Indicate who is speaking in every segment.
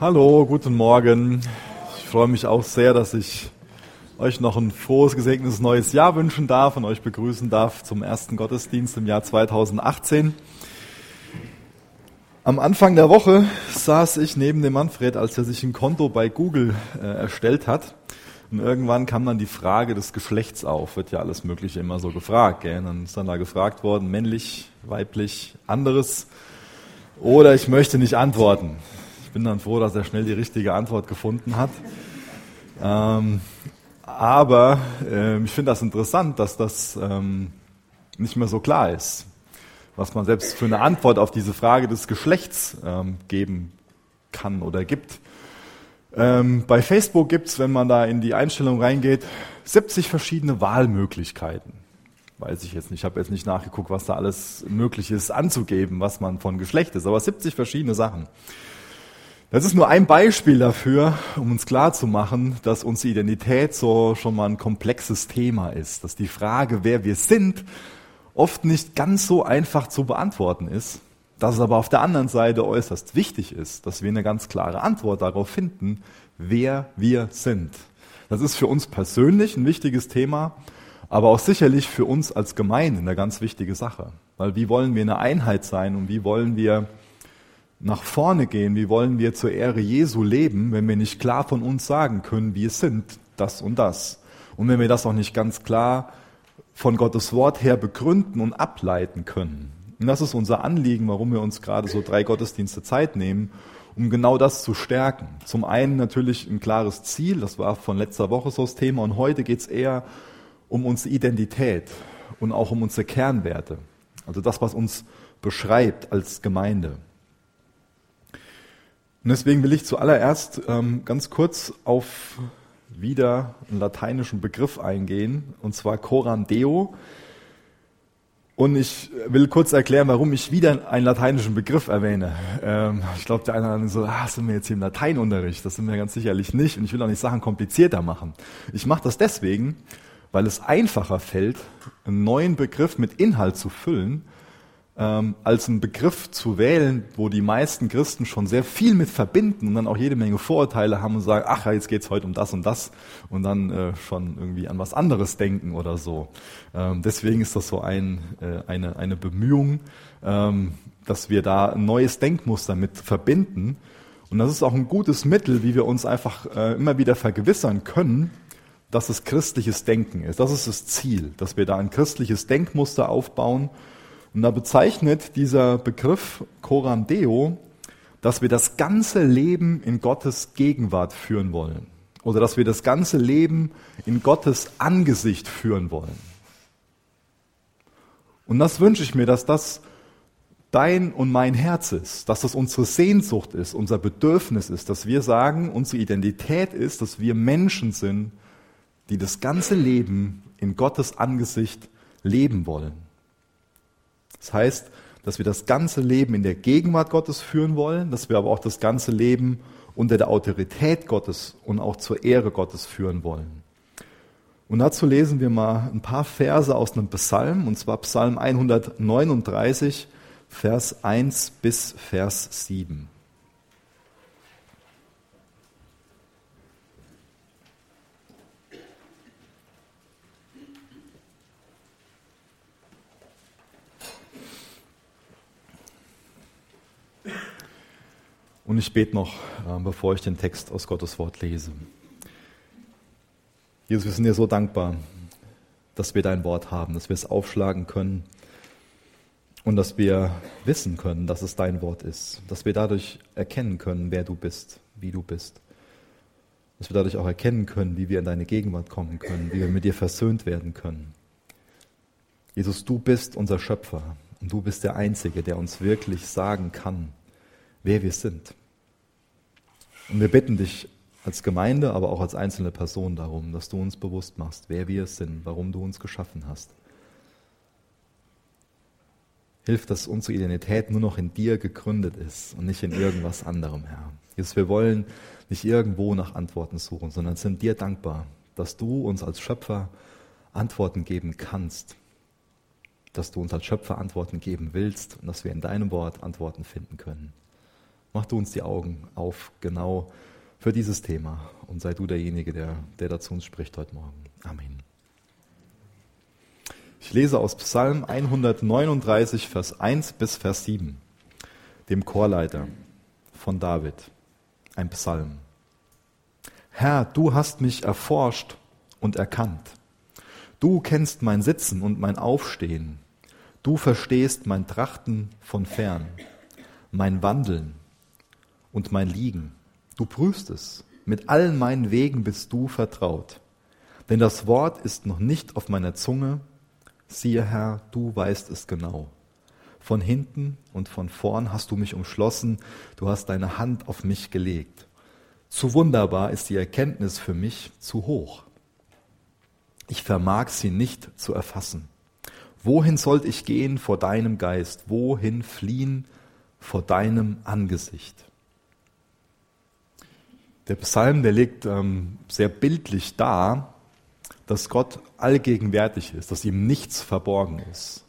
Speaker 1: Hallo, guten Morgen. Ich freue mich auch sehr, dass ich euch noch ein frohes, gesegnetes neues Jahr wünschen darf und euch begrüßen darf zum ersten Gottesdienst im Jahr 2018. Am Anfang der Woche saß ich neben dem Manfred, als er sich ein Konto bei Google äh, erstellt hat. Und irgendwann kam dann die Frage des Geschlechts auf. Wird ja alles Mögliche immer so gefragt. Gell? Dann ist dann da gefragt worden, männlich, weiblich, anderes. Oder ich möchte nicht antworten. Ich bin dann froh, dass er schnell die richtige Antwort gefunden hat. Ähm, aber äh, ich finde das interessant, dass das ähm, nicht mehr so klar ist, was man selbst für eine Antwort auf diese Frage des Geschlechts ähm, geben kann oder gibt. Ähm, bei Facebook gibt es, wenn man da in die Einstellung reingeht, 70 verschiedene Wahlmöglichkeiten. Weiß ich jetzt nicht, ich habe jetzt nicht nachgeguckt, was da alles möglich ist anzugeben, was man von Geschlecht ist, aber 70 verschiedene Sachen. Das ist nur ein Beispiel dafür, um uns klarzumachen, dass unsere Identität so schon mal ein komplexes Thema ist, dass die Frage, wer wir sind, oft nicht ganz so einfach zu beantworten ist, dass es aber auf der anderen Seite äußerst wichtig ist, dass wir eine ganz klare Antwort darauf finden, wer wir sind. Das ist für uns persönlich ein wichtiges Thema, aber auch sicherlich für uns als Gemeinde eine ganz wichtige Sache. Weil wie wollen wir eine Einheit sein und wie wollen wir nach vorne gehen, wie wollen wir zur Ehre Jesu leben, wenn wir nicht klar von uns sagen können, wir sind das und das. Und wenn wir das auch nicht ganz klar von Gottes Wort her begründen und ableiten können. Und das ist unser Anliegen, warum wir uns gerade so drei Gottesdienste Zeit nehmen, um genau das zu stärken. Zum einen natürlich ein klares Ziel, das war von letzter Woche so das Thema, und heute geht es eher um unsere Identität und auch um unsere Kernwerte. Also das, was uns beschreibt als Gemeinde. Und deswegen will ich zuallererst ähm, ganz kurz auf wieder einen lateinischen Begriff eingehen, und zwar Coram Deo. Und ich will kurz erklären, warum ich wieder einen lateinischen Begriff erwähne. Ähm, ich glaube, der eine oder andere so, ah, sind wir jetzt hier im Lateinunterricht? Das sind wir ganz sicherlich nicht. Und ich will auch nicht Sachen komplizierter machen. Ich mache das deswegen, weil es einfacher fällt, einen neuen Begriff mit Inhalt zu füllen, ähm, als einen Begriff zu wählen, wo die meisten Christen schon sehr viel mit verbinden und dann auch jede Menge Vorurteile haben und sagen, ach ja, jetzt geht's heute um das und das und dann äh, schon irgendwie an was anderes denken oder so. Ähm, deswegen ist das so ein, äh, eine, eine Bemühung, ähm, dass wir da ein neues Denkmuster mit verbinden. Und das ist auch ein gutes Mittel, wie wir uns einfach äh, immer wieder vergewissern können, dass es christliches Denken ist. Das ist das Ziel, dass wir da ein christliches Denkmuster aufbauen und da bezeichnet dieser Begriff Coram Deo, dass wir das ganze Leben in Gottes Gegenwart führen wollen. Oder dass wir das ganze Leben in Gottes Angesicht führen wollen. Und das wünsche ich mir, dass das dein und mein Herz ist, dass das unsere Sehnsucht ist, unser Bedürfnis ist, dass wir sagen, unsere Identität ist, dass wir Menschen sind, die das ganze Leben in Gottes Angesicht leben wollen. Das heißt, dass wir das ganze Leben in der Gegenwart Gottes führen wollen, dass wir aber auch das ganze Leben unter der Autorität Gottes und auch zur Ehre Gottes führen wollen. Und dazu lesen wir mal ein paar Verse aus einem Psalm, und zwar Psalm 139, Vers 1 bis Vers 7. Und ich bete noch, äh, bevor ich den Text aus Gottes Wort lese. Jesus, wir sind dir so dankbar, dass wir dein Wort haben, dass wir es aufschlagen können und dass wir wissen können, dass es dein Wort ist, dass wir dadurch erkennen können, wer du bist, wie du bist. Dass wir dadurch auch erkennen können, wie wir in deine Gegenwart kommen können, wie wir mit dir versöhnt werden können. Jesus, du bist unser Schöpfer und du bist der Einzige, der uns wirklich sagen kann, wer wir sind. Und wir bitten dich als Gemeinde, aber auch als einzelne Person darum, dass du uns bewusst machst, wer wir sind, warum du uns geschaffen hast. Hilf, dass unsere Identität nur noch in dir gegründet ist und nicht in irgendwas anderem, Herr. Jesus, wir wollen nicht irgendwo nach Antworten suchen, sondern sind dir dankbar, dass du uns als Schöpfer Antworten geben kannst, dass du uns als Schöpfer Antworten geben willst und dass wir in deinem Wort Antworten finden können. Mach du uns die Augen auf, genau für dieses Thema. Und sei du derjenige, der, der dazu uns spricht heute Morgen. Amen. Ich lese aus Psalm 139, Vers 1 bis Vers 7, dem Chorleiter von David, ein Psalm. Herr, du hast mich erforscht und erkannt. Du kennst mein Sitzen und mein Aufstehen. Du verstehst mein Trachten von fern, mein Wandeln und mein Liegen. Du prüfst es. Mit allen meinen Wegen bist du vertraut. Denn das Wort ist noch nicht auf meiner Zunge. Siehe Herr, du weißt es genau. Von hinten und von vorn hast du mich umschlossen. Du hast deine Hand auf mich gelegt. Zu wunderbar ist die Erkenntnis für mich zu hoch. Ich vermag sie nicht zu erfassen. Wohin sollt ich gehen vor deinem Geist? Wohin fliehen vor deinem Angesicht? Der Psalm, der legt ähm, sehr bildlich dar, dass Gott allgegenwärtig ist, dass ihm nichts verborgen ist.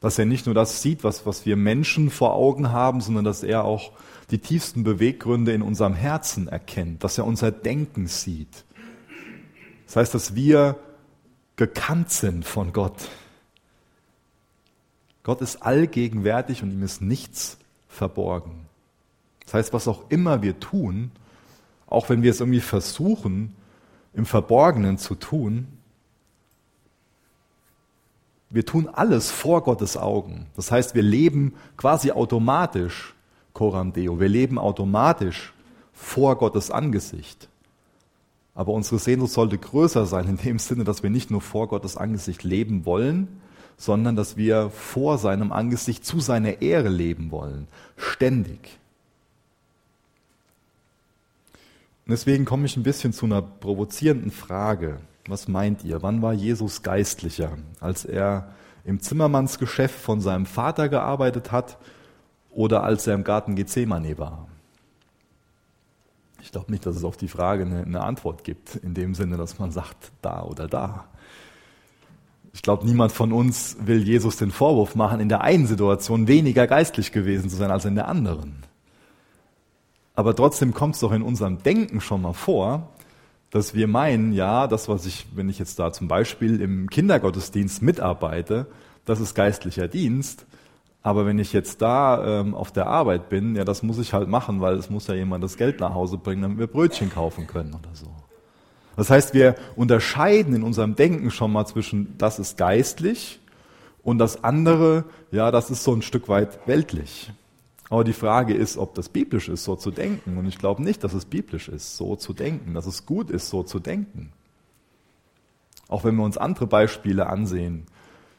Speaker 1: Dass er nicht nur das sieht, was, was wir Menschen vor Augen haben, sondern dass er auch die tiefsten Beweggründe in unserem Herzen erkennt, dass er unser Denken sieht. Das heißt, dass wir gekannt sind von Gott. Gott ist allgegenwärtig und ihm ist nichts verborgen. Das heißt, was auch immer wir tun, auch wenn wir es irgendwie versuchen, im Verborgenen zu tun, wir tun alles vor Gottes Augen. Das heißt, wir leben quasi automatisch Coram Deo. Wir leben automatisch vor Gottes Angesicht. Aber unsere Sehnsucht sollte größer sein in dem Sinne, dass wir nicht nur vor Gottes Angesicht leben wollen, sondern dass wir vor seinem Angesicht zu seiner Ehre leben wollen. Ständig. Und deswegen komme ich ein bisschen zu einer provozierenden Frage. Was meint ihr? Wann war Jesus geistlicher? Als er im Zimmermannsgeschäft von seinem Vater gearbeitet hat oder als er im Garten Gethsemane war? Ich glaube nicht, dass es auf die Frage eine, eine, Antwort gibt, in dem Sinne, dass man sagt, da oder da. Ich glaube, niemand von uns will Jesus den Vorwurf machen, in der einen Situation weniger geistlich gewesen zu sein als in der anderen. Aber trotzdem kommt es doch in unserem Denken schon mal vor, dass wir meinen, ja, das, was ich, wenn ich jetzt da zum Beispiel im Kindergottesdienst mitarbeite, das ist geistlicher Dienst. Aber wenn ich jetzt da ähm, auf der Arbeit bin, ja, das muss ich halt machen, weil es muss ja jemand das Geld nach Hause bringen, damit wir Brötchen kaufen können oder so. Das heißt, wir unterscheiden in unserem Denken schon mal zwischen, das ist geistlich und das andere, ja, das ist so ein Stück weit weltlich. Aber die Frage ist, ob das biblisch ist, so zu denken. Und ich glaube nicht, dass es biblisch ist, so zu denken, dass es gut ist, so zu denken. Auch wenn wir uns andere Beispiele ansehen.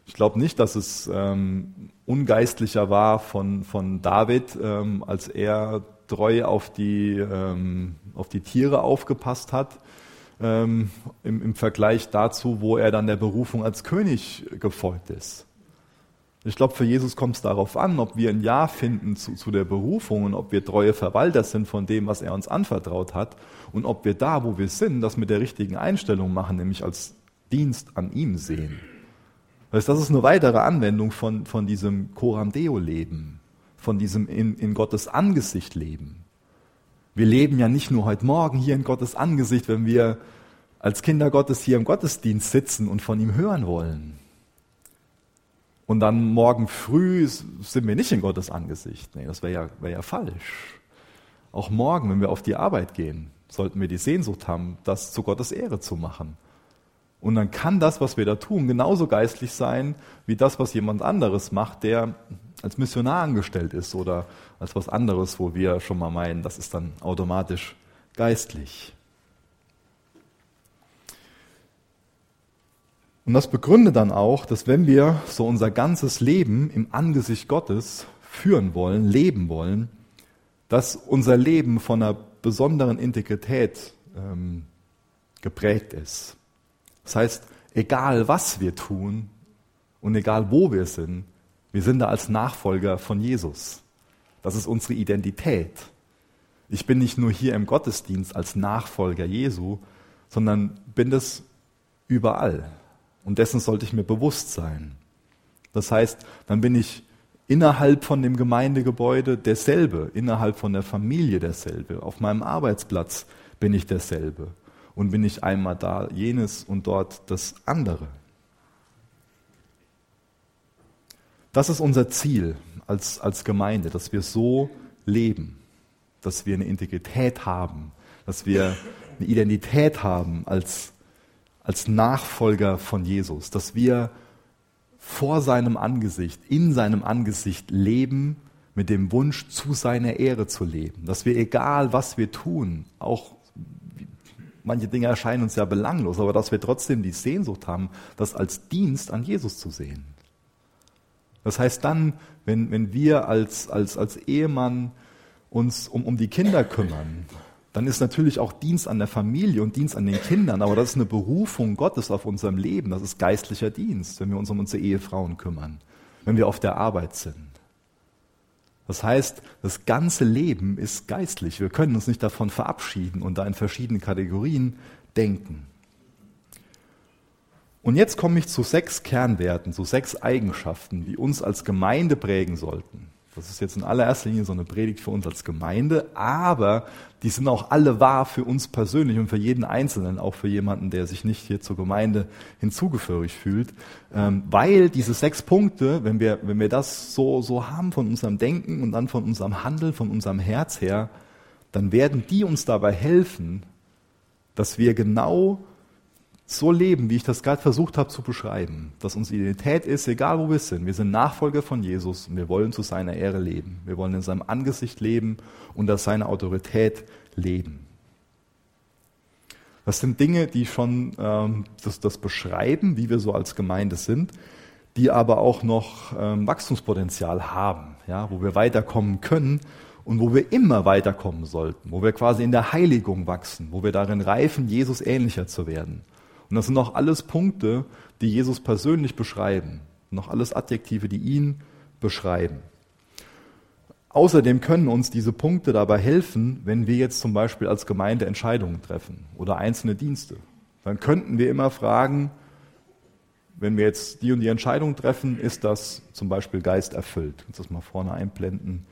Speaker 1: Ich glaube nicht, dass es ähm, ungeistlicher war von, von David, ähm, als er treu auf die, ähm, auf die Tiere aufgepasst hat, ähm, im, im Vergleich dazu, wo er dann der Berufung als König gefolgt ist. Ich glaube, für Jesus kommt es darauf an, ob wir ein Ja finden zu, zu, der Berufung und ob wir treue Verwalter sind von dem, was er uns anvertraut hat und ob wir da, wo wir sind, das mit der richtigen Einstellung machen, nämlich als Dienst an ihm sehen. Das ist eine weitere Anwendung von, von diesem Coram Deo Leben, von diesem in, in Gottes Angesicht Leben. Wir leben ja nicht nur heute Morgen hier in Gottes Angesicht, wenn wir als Kinder Gottes hier im Gottesdienst sitzen und von ihm hören wollen und dann morgen früh sind wir nicht in Gottes Angesicht. Nee, das wäre ja, wär ja falsch. Auch morgen, wenn wir auf die Arbeit gehen, sollten wir die Sehnsucht haben, das zu Gottes Ehre zu machen. Und dann kann das, was wir da tun, genauso geistlich sein, wie das, was jemand anderes macht, der als Missionar angestellt ist oder als was anderes, wo wir schon mal meinen, das ist dann automatisch geistlich. Und das begründet dann auch, dass wenn wir so unser ganzes Leben im Angesicht Gottes führen wollen, leben wollen, dass unser Leben von einer besonderen Integrität ähm, geprägt ist. Das heißt, egal was wir tun und egal wo wir sind, wir sind da als Nachfolger von Jesus. Das ist unsere Identität. Ich bin nicht nur hier im Gottesdienst als Nachfolger Jesu, sondern bin das überall. Und dessen sollte ich mir bewusst sein. Das heißt, dann bin ich innerhalb von dem Gemeindegebäude derselbe, innerhalb von der Familie derselbe, auf meinem Arbeitsplatz bin ich derselbe und bin ich einmal da jenes und dort das andere. Das ist unser Ziel als, als Gemeinde, dass wir so leben, dass wir eine Integrität haben, dass wir eine Identität haben als, als Nachfolger von Jesus, dass wir vor seinem Angesicht, in seinem Angesicht leben, mit dem Wunsch, zu seiner Ehre zu leben. Dass wir, egal was wir tun, auch manche Dinge erscheinen uns ja belanglos, aber dass wir trotzdem die Sehnsucht haben, das als Dienst an Jesus zu sehen. Das heißt dann, wenn, wenn wir als, als, als Ehemann uns um, um die Kinder kümmern, dann ist natürlich auch Dienst an der Familie und Dienst an den Kindern, aber das ist eine Berufung Gottes auf unserem Leben, das ist geistlicher Dienst, wenn wir uns um unsere Ehefrauen kümmern, wenn wir auf der Arbeit sind. Das heißt, das ganze Leben ist geistlich. Wir können uns nicht davon verabschieden und da in verschiedenen Kategorien denken. Und jetzt komme ich zu sechs Kernwerten, zu sechs Eigenschaften, die uns als Gemeinde prägen sollten. Das ist jetzt in allererster Linie so eine Predigt für uns als Gemeinde, aber die sind auch alle wahr für uns persönlich und für jeden Einzelnen, auch für jemanden, der sich nicht hier zur Gemeinde hinzugeführt fühlt, ähm, weil diese sechs Punkte, wenn wir, wenn wir das so, so haben von unserem Denken und dann von unserem Handeln, von unserem Herz her, dann werden die uns dabei helfen, dass wir genau so leben, wie ich das gerade versucht habe zu beschreiben, dass unsere Identität ist, egal wo wir sind, wir sind Nachfolger von Jesus und wir wollen zu seiner Ehre leben. Wir wollen in seinem Angesicht leben und aus seiner Autorität leben. Das sind Dinge, die schon ähm, das, das beschreiben, wie wir so als Gemeinde sind, die aber auch noch ähm, Wachstumspotenzial haben, ja, wo wir weiterkommen können und wo wir immer weiterkommen sollten, wo wir quasi in der Heiligung wachsen, wo wir darin reifen, Jesus ähnlicher zu werden. Und das sind auch alles Punkte, die Jesus persönlich beschreiben. Noch alles Adjektive, die ihn beschreiben. Außerdem können uns diese Punkte dabei helfen, wenn wir jetzt zum Beispiel als Gemeinde Entscheidungen treffen oder einzelne Dienste. Dann könnten wir immer fragen, wenn wir jetzt die und die Entscheidung treffen, ist das zum Beispiel Geist erfüllt? Kannst das mal vorne einblenden?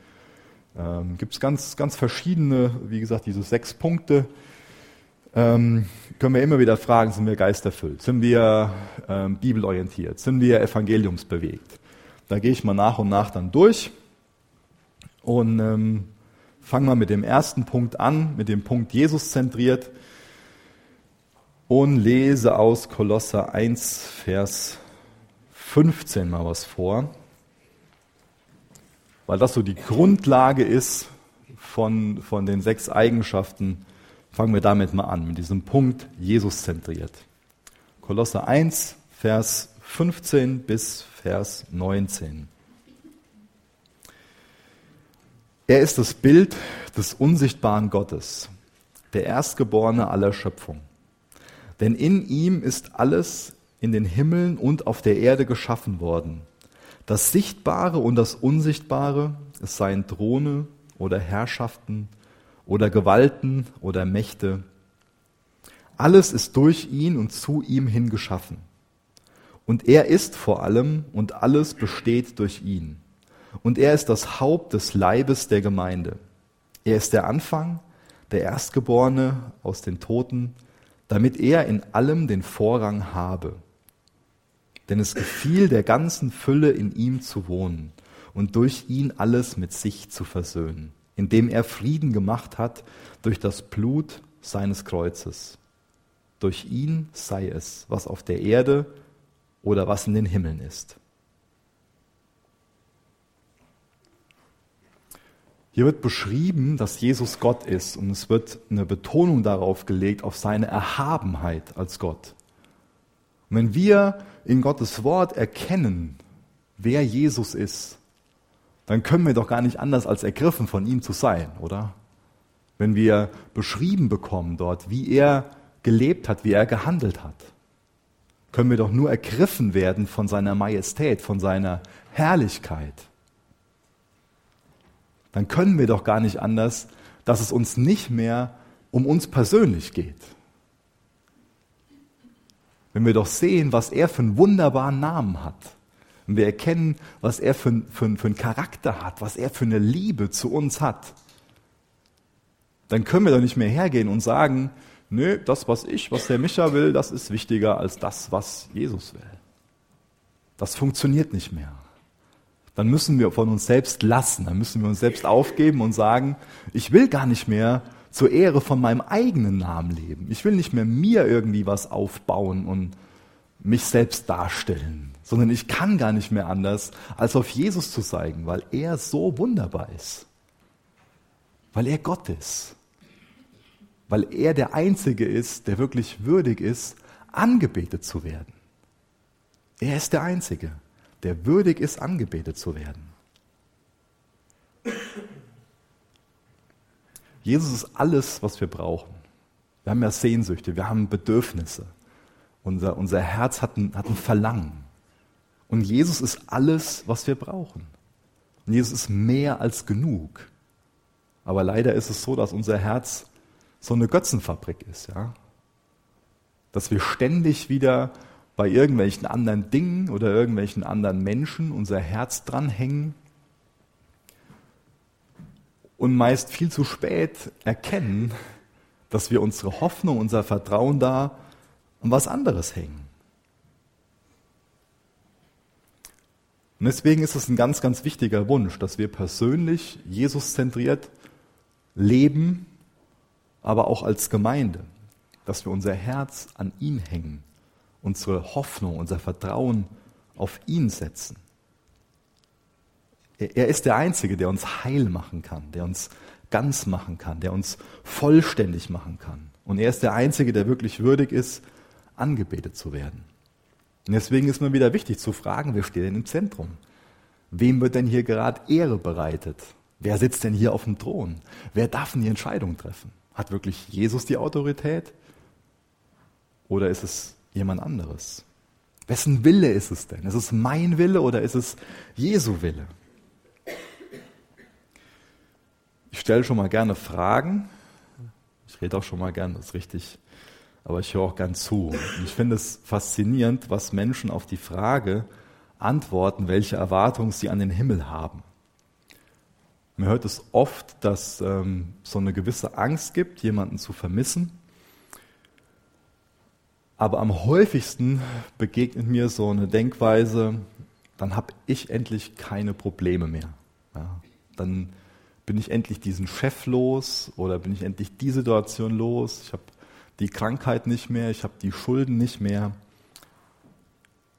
Speaker 1: Ähm, Gibt es ganz, ganz verschiedene, wie gesagt, diese sechs Punkte, ähm, können wir immer wieder fragen, sind wir geisterfüllt? Sind wir ähm, bibelorientiert? Sind wir evangeliumsbewegt? Da gehe ich mal nach und nach dann durch und ähm, fange mal mit dem ersten Punkt an, mit dem Punkt Jesus zentriert und lese aus Kolosser 1, Vers 15 mal was vor, weil das so die Grundlage ist von, von den sechs Eigenschaften, Fangen wir damit mal an, mit diesem Punkt Jesus zentriert. Kolosser 1, Vers 15 bis Vers 19. Er ist das Bild des unsichtbaren Gottes, der Erstgeborene aller Schöpfung. Denn in ihm ist alles in den Himmeln und auf der Erde geschaffen worden. Das Sichtbare und das Unsichtbare, es seien Throne oder Herrschaften, oder Gewalten oder Mächte. Alles ist durch ihn und zu ihm hin geschaffen. Und er ist vor allem und alles besteht durch ihn. Und er ist das Haupt des Leibes der Gemeinde. Er ist der Anfang, der Erstgeborene aus den Toten, damit er in allem den Vorrang habe. Denn es gefiel der ganzen Fülle in ihm zu wohnen und durch ihn alles mit sich zu versöhnen indem er Frieden gemacht hat durch das Blut seines Kreuzes. Durch ihn sei es, was auf der Erde oder was in den Himmeln ist. Hier wird beschrieben, dass Jesus Gott ist und es wird eine Betonung darauf gelegt, auf seine Erhabenheit als Gott. Und wenn wir in Gottes Wort erkennen, wer Jesus ist, dann können wir doch gar nicht anders als ergriffen von ihm zu sein, oder? Wenn wir beschrieben bekommen dort, wie er gelebt hat, wie er gehandelt hat, können wir doch nur ergriffen werden von seiner Majestät, von seiner Herrlichkeit. Dann können wir doch gar nicht anders, dass es uns nicht mehr um uns persönlich geht. Wenn wir doch sehen, was er für einen wunderbaren Namen hat, wenn wir erkennen, was er für, für, für einen Charakter hat, was er für eine Liebe zu uns hat, dann können wir doch nicht mehr hergehen und sagen, nö, das, was ich, was der Micha will, das ist wichtiger als das, was Jesus will. Das funktioniert nicht mehr. Dann müssen wir von uns selbst lassen, dann müssen wir uns selbst aufgeben und sagen, ich will gar nicht mehr zur Ehre von meinem eigenen Namen leben. Ich will nicht mehr mir irgendwie was aufbauen und mich selbst darstellen, sondern ich kann gar nicht mehr anders, als auf Jesus zu zeigen, weil er so wunderbar ist, weil er Gott ist, weil er der Einzige ist, der wirklich würdig ist, angebetet zu werden. Er ist der Einzige, der würdig ist, angebetet zu werden. Jesus ist alles, was wir brauchen. Wir haben ja Sehnsüchte, wir haben Bedürfnisse. Unser, unser Herz hat ein, hat ein Verlangen. Und Jesus ist alles, was wir brauchen. Und Jesus ist mehr als genug. Aber leider ist es so, dass unser Herz so eine Götzenfabrik ist, ja. Dass wir ständig wieder bei irgendwelchen anderen Dingen oder irgendwelchen anderen Menschen unser Herz dranhängen und meist viel zu spät erkennen, dass wir unsere Hoffnung, unser Vertrauen da an was anderes hängen. Und deswegen ist es ein ganz, ganz wichtiger Wunsch, dass wir persönlich Jesus zentriert leben, aber auch als Gemeinde, dass wir unser Herz an ihn hängen, unsere Hoffnung, unser Vertrauen auf ihn setzen. Er ist der Einzige, der uns heil machen kann, der uns ganz machen kann, der uns vollständig machen kann. Und er ist der Einzige, der wirklich würdig ist, angebetet zu werden. Und deswegen ist mir wieder wichtig zu fragen, wer steht denn im Zentrum? Wem wird denn hier gerade Ehre bereitet? Wer sitzt denn hier auf dem Thron? Wer darf denn die Entscheidung treffen? Hat wirklich Jesus die Autorität? Oder ist es jemand anderes? Wessen Wille ist es denn? Ist es mein Wille oder ist es Jesu Wille? Ich stelle schon mal gerne Fragen. Ich rede auch schon mal gerne, das ist richtig. Aber ich höre auch gern zu. Und ich finde es faszinierend, was Menschen auf die Frage antworten, welche Erwartungen sie an den Himmel haben. Man hört es oft, dass ähm, so eine gewisse Angst gibt, jemanden zu vermissen. Aber am häufigsten begegnet mir so eine Denkweise, dann habe ich endlich keine Probleme mehr. Ja, dann bin ich endlich diesen Chef los oder bin ich endlich die Situation los. Ich habe die Krankheit nicht mehr, ich habe die Schulden nicht mehr.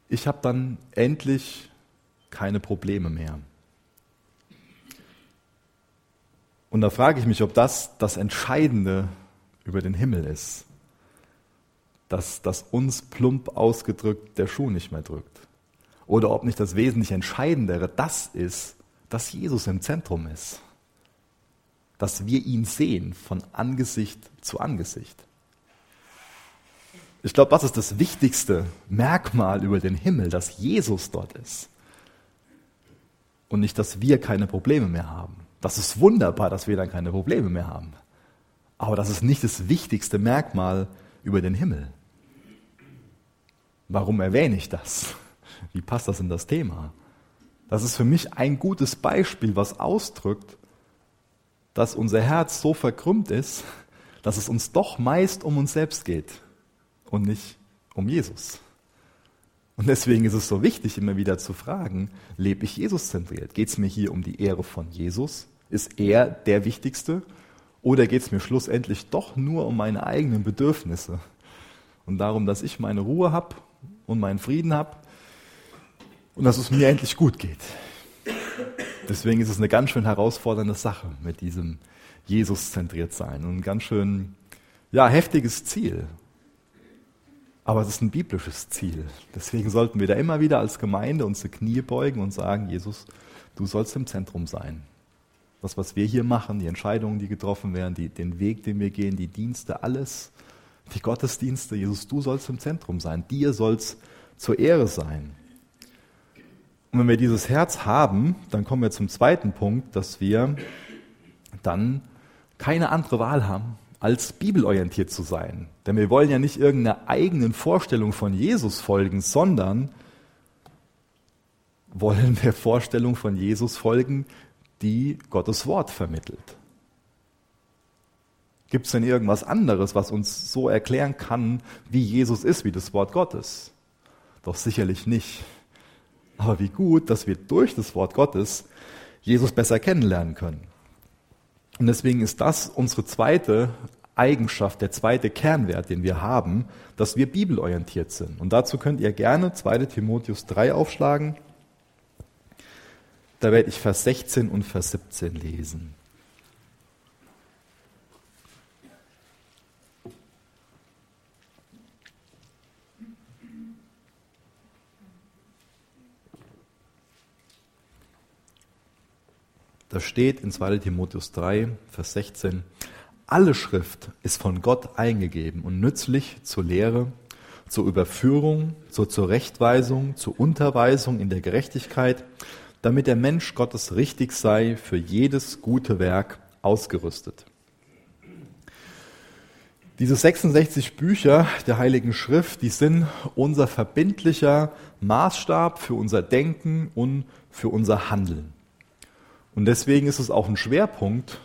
Speaker 1: Ich habe dann endlich keine Probleme mehr. Und da frage ich mich, ob das das Entscheidende über den Himmel ist, dass, dass uns plump ausgedrückt der Schuh nicht mehr drückt. Oder ob nicht das wesentlich Entscheidendere das ist, dass Jesus im Zentrum ist dass wir ihn sehen von Angesicht zu Angesicht. Ich glaube, das ist das wichtigste Merkmal über den Himmel, dass Jesus dort ist. Und nicht, dass wir keine Probleme mehr haben. Das ist wunderbar, dass wir dann keine Probleme mehr haben. Aber das ist nicht das wichtigste Merkmal über den Himmel. Warum erwähne ich das? Wie passt das in das Thema? Das ist für mich ein gutes Beispiel, was ausdrückt, dass unser Herz so verkrümmt ist, dass es uns doch meist um uns selbst geht und nicht um Jesus. Und deswegen ist es so wichtig, immer wieder zu fragen, lebe ich Jesus zentriert? Geht es mir hier um die Ehre von Jesus? Ist er der Wichtigste? Oder geht es mir schlussendlich doch nur um meine eigenen Bedürfnisse und darum, dass ich meine Ruhe habe und meinen Frieden habe und dass es mir endlich gut geht? Deswegen ist es eine ganz schön herausfordernde Sache mit diesem Jesus-zentriert sein und ein ganz schön ja, heftiges Ziel. Aber es ist ein biblisches Ziel. Deswegen sollten wir da immer wieder als Gemeinde unsere Knie beugen und sagen, Jesus, du sollst im Zentrum sein. Das, was wir hier machen, die Entscheidungen, die getroffen werden, die, den Weg, den wir gehen, die Dienste, alles, die Gottesdienste, Jesus, du sollst im Zentrum sein. Dir soll es zur Ehre sein. Und wenn wir dieses Herz haben, dann kommen wir zum zweiten Punkt, dass wir dann keine andere Wahl haben, als bibelorientiert zu sein. Denn wir wollen ja nicht irgendeiner eigenen Vorstellung von Jesus folgen, sondern wollen der Vorstellung von Jesus folgen, die Gottes Wort vermittelt. Gibt es denn irgendwas anderes, was uns so erklären kann, wie Jesus ist, wie das Wort Gottes? Doch sicherlich nicht. Aber wie gut, dass wir durch das Wort Gottes Jesus besser kennenlernen können. Und deswegen ist das unsere zweite Eigenschaft, der zweite Kernwert, den wir haben, dass wir bibelorientiert sind. Und dazu könnt ihr gerne 2 Timotheus 3 aufschlagen. Da werde ich Vers 16 und Vers 17 lesen. Da steht in 2 Timotheus 3, Vers 16, alle Schrift ist von Gott eingegeben und nützlich zur Lehre, zur Überführung, zur Zurechtweisung, zur Unterweisung in der Gerechtigkeit, damit der Mensch Gottes richtig sei, für jedes gute Werk ausgerüstet. Diese 66 Bücher der Heiligen Schrift, die sind unser verbindlicher Maßstab für unser Denken und für unser Handeln. Und deswegen ist es auch ein Schwerpunkt,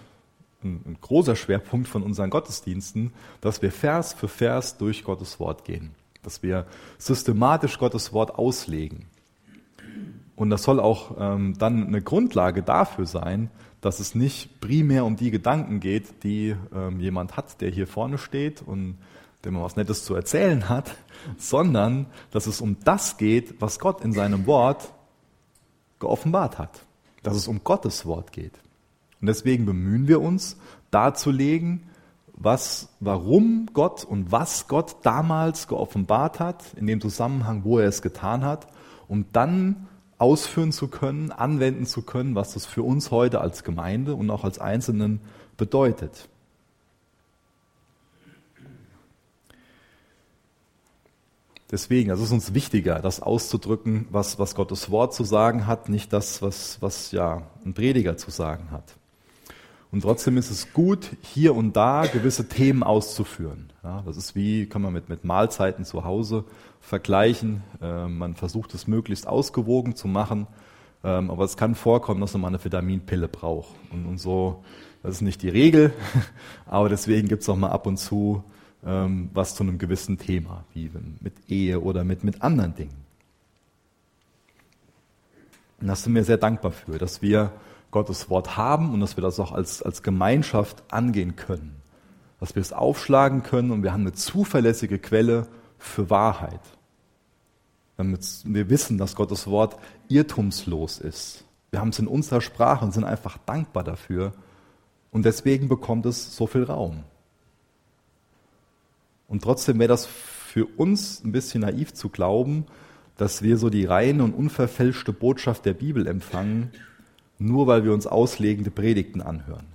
Speaker 1: ein, ein, großer Schwerpunkt von unseren Gottesdiensten, dass wir Vers für Vers durch Gottes Wort gehen, dass wir systematisch Gottes Wort auslegen. Und das soll auch ähm, dann eine Grundlage dafür sein, dass es nicht primär um die Gedanken geht, die ähm, jemand hat, der hier vorne steht und dem man was Nettes zu erzählen hat, sondern dass es um das geht, was Gott in seinem Wort geoffenbart hat dass es um Gottes Wort geht. Und deswegen bemühen wir uns, darzulegen, was, warum Gott und was Gott damals geoffenbart hat, in dem Zusammenhang, wo er es getan hat, um dann ausführen zu können, anwenden zu können, was das für uns heute als Gemeinde und auch als Einzelnen bedeutet. Deswegen, also es ist uns wichtiger, das auszudrücken, was, was Gottes Wort zu sagen hat, nicht das, was, was ja ein Prediger zu sagen hat. Und trotzdem ist es gut, hier und da gewisse Themen auszuführen. Ja, das ist wie, kann man mit, mit Mahlzeiten zu Hause vergleichen. Äh, man versucht es möglichst ausgewogen zu machen, ähm, aber es kann vorkommen, dass man eine Vitaminpille braucht. Und, und so, das ist nicht die Regel, aber deswegen gibt es auch mal ab und zu ähm, was zu einem gewissen Thema, wie mit Ehe oder mit, mit anderen Dingen. Und da sind wir sehr dankbar für, dass wir Gottes Wort haben und dass wir das auch als, als Gemeinschaft angehen können. Dass wir es aufschlagen können und wir haben eine zuverlässige Quelle für Wahrheit. Damit wir wissen, dass Gottes Wort irrtumslos ist. Wir haben es in unserer Sprache und sind einfach dankbar dafür. Und deswegen bekommt es so viel Raum. Und trotzdem wäre das für uns ein bisschen naiv zu glauben, dass wir so die reine und unverfälschte Botschaft der Bibel empfangen, nur weil wir uns auslegende Predigten anhören.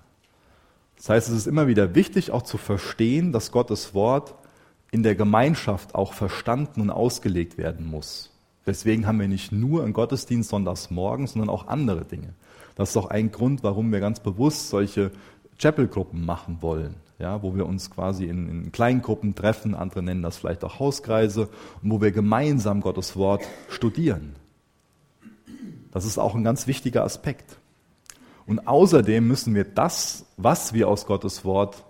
Speaker 1: Das heißt, es ist immer wieder wichtig, auch zu verstehen, dass Gottes Wort in der Gemeinschaft auch verstanden und ausgelegt werden muss. Deswegen haben wir nicht nur einen Gottesdienst sonntags morgens, sondern auch andere Dinge. Das ist auch ein Grund, warum wir ganz bewusst solche Chapel-Gruppen machen wollen ja, wo wir uns quasi in, in Kleingruppen treffen, andere nennen das vielleicht auch Hauskreise, und wo wir gemeinsam Gottes Wort studieren. Das ist auch ein ganz wichtiger Aspekt. Und außerdem müssen wir das, was wir aus Gottes Wort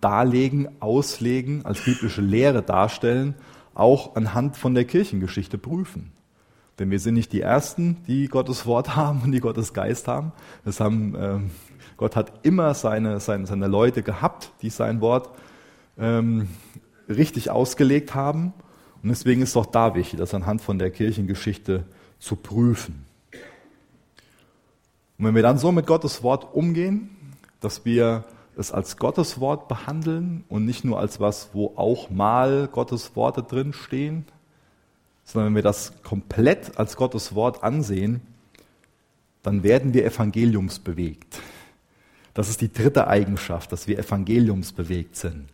Speaker 1: darlegen, auslegen, als biblische Lehre darstellen, auch anhand von der Kirchengeschichte prüfen. Denn wir sind nicht die Ersten, die Gottes Wort haben und die Gottes Geist haben. Das haben ähm, Gott hat immer seine, seine, seine Leute gehabt, die sein Wort ähm, richtig ausgelegt haben. Und deswegen ist auch da wichtig, das anhand von der Kirchengeschichte zu prüfen. Und wenn wir dann so mit Gottes Wort umgehen, dass wir es als Gottes Wort behandeln und nicht nur als was, wo auch mal Gottes Worte drin stehen, sondern wenn wir das komplett als Gottes Wort ansehen, dann werden wir evangeliumsbewegt. Das ist die dritte Eigenschaft, dass wir evangeliumsbewegt sind.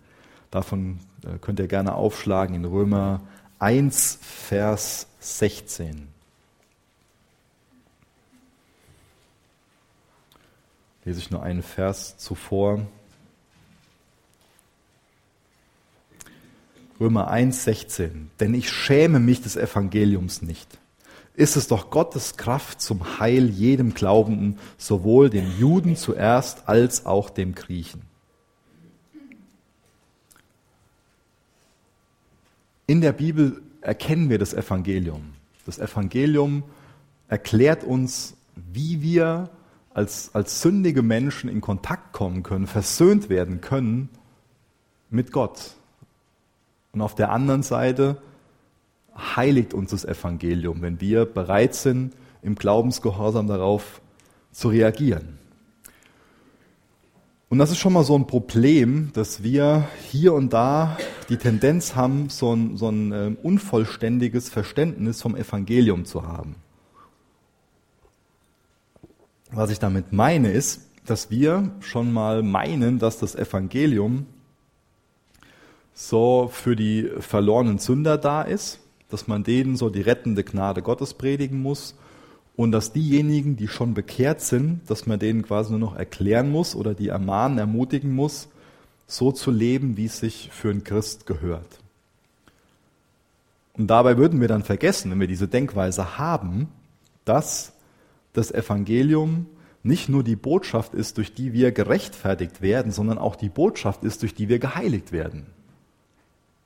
Speaker 1: Davon äh, könnt ihr gerne aufschlagen in Römer 1, Vers 16. Lese ich nur einen Vers zuvor. Römer 1, 16. Denn ich schäme mich des Evangeliums nicht ist es doch Gottes Kraft zum Heil jedem Glaubenden, sowohl dem Juden zuerst als auch dem Griechen. In der Bibel erkennen wir das Evangelium. Das Evangelium erklärt uns, wie wir als, als sündige Menschen in Kontakt kommen können, versöhnt werden können mit Gott. Und auf der anderen Seite heiligt uns das Evangelium, wenn wir bereit sind, im Glaubensgehorsam darauf zu reagieren. Und das ist schon mal so ein Problem, dass wir hier und da die Tendenz haben, so ein, so ein äh, unvollständiges Verständnis vom Evangelium zu haben. Was ich damit meine, ist, dass wir schon mal meinen, dass das Evangelium so für die verlorenen Sünder da ist, dass man denen so die rettende Gnade Gottes predigen muss und dass diejenigen, die schon bekehrt sind, dass man denen quasi nur noch erklären muss oder die ermahnen, ermutigen muss, so zu leben, wie es sich für einen Christ gehört. Und dabei würden wir dann vergessen, wenn wir diese Denkweise haben, dass das Evangelium nicht nur die Botschaft ist, durch die wir gerechtfertigt werden, sondern auch die Botschaft ist, durch die wir geheiligt werden.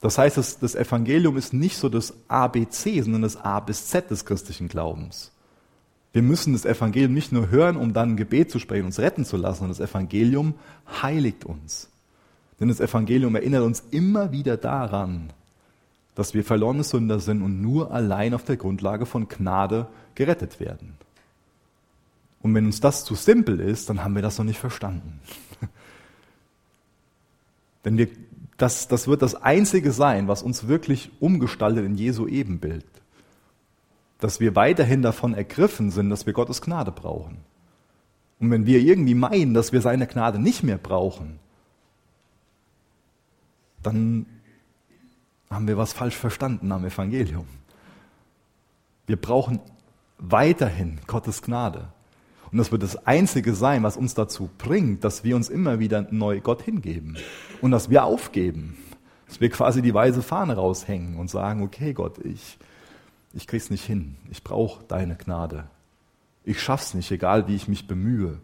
Speaker 1: Das heißt, das, das Evangelium ist nicht so das ABC, sondern das A bis Z des christlichen Glaubens. Wir müssen das Evangelium nicht nur hören, um dann ein Gebet zu sprechen, uns retten zu lassen, sondern das Evangelium heiligt uns. Denn das Evangelium erinnert uns immer wieder daran, dass wir verlorene Sünder sind und nur allein auf der Grundlage von Gnade gerettet werden. Und wenn uns das zu simpel ist, dann haben wir das noch nicht verstanden. Denn wir das, das wird das Einzige sein, was uns wirklich umgestaltet in Jesu Ebenbild. Dass wir weiterhin davon ergriffen sind, dass wir Gottes Gnade brauchen. Und wenn wir irgendwie meinen, dass wir seine Gnade nicht mehr brauchen, dann haben wir was falsch verstanden am Evangelium. Wir brauchen weiterhin Gottes Gnade. Und das wird das Einzige sein, was uns dazu bringt, dass wir uns immer wieder neu Gott hingeben und dass wir aufgeben. Dass wir quasi die weiße Fahne raushängen und sagen, okay Gott, ich, ich krieg's nicht hin. Ich brauche deine Gnade. Ich schaff's nicht, egal wie ich mich bemühe.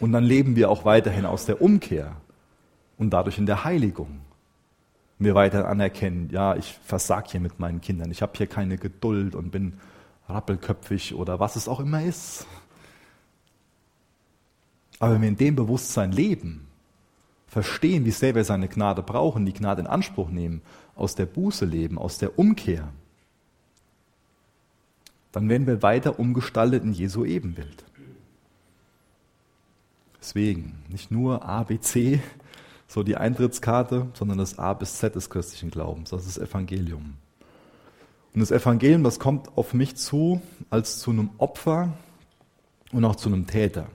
Speaker 1: Und dann leben wir auch weiterhin aus der Umkehr und dadurch in der Heiligung. Wir weiter anerkennen, ja, ich versag hier mit meinen Kindern, ich habe hier keine Geduld und bin rappelköpfig oder was es auch immer ist. Aber wenn wir in dem Bewusstsein leben, verstehen, wie sehr wir seine Gnade brauchen, die Gnade in Anspruch nehmen, aus der Buße leben, aus der Umkehr, dann werden wir weiter umgestaltet in Jesu Ebenbild. Deswegen nicht nur A, B, C, so die Eintrittskarte, sondern das A bis Z des christlichen Glaubens, das ist Evangelium. Und das Evangelium, das kommt auf mich zu als zu einem Opfer und auch zu einem Täter.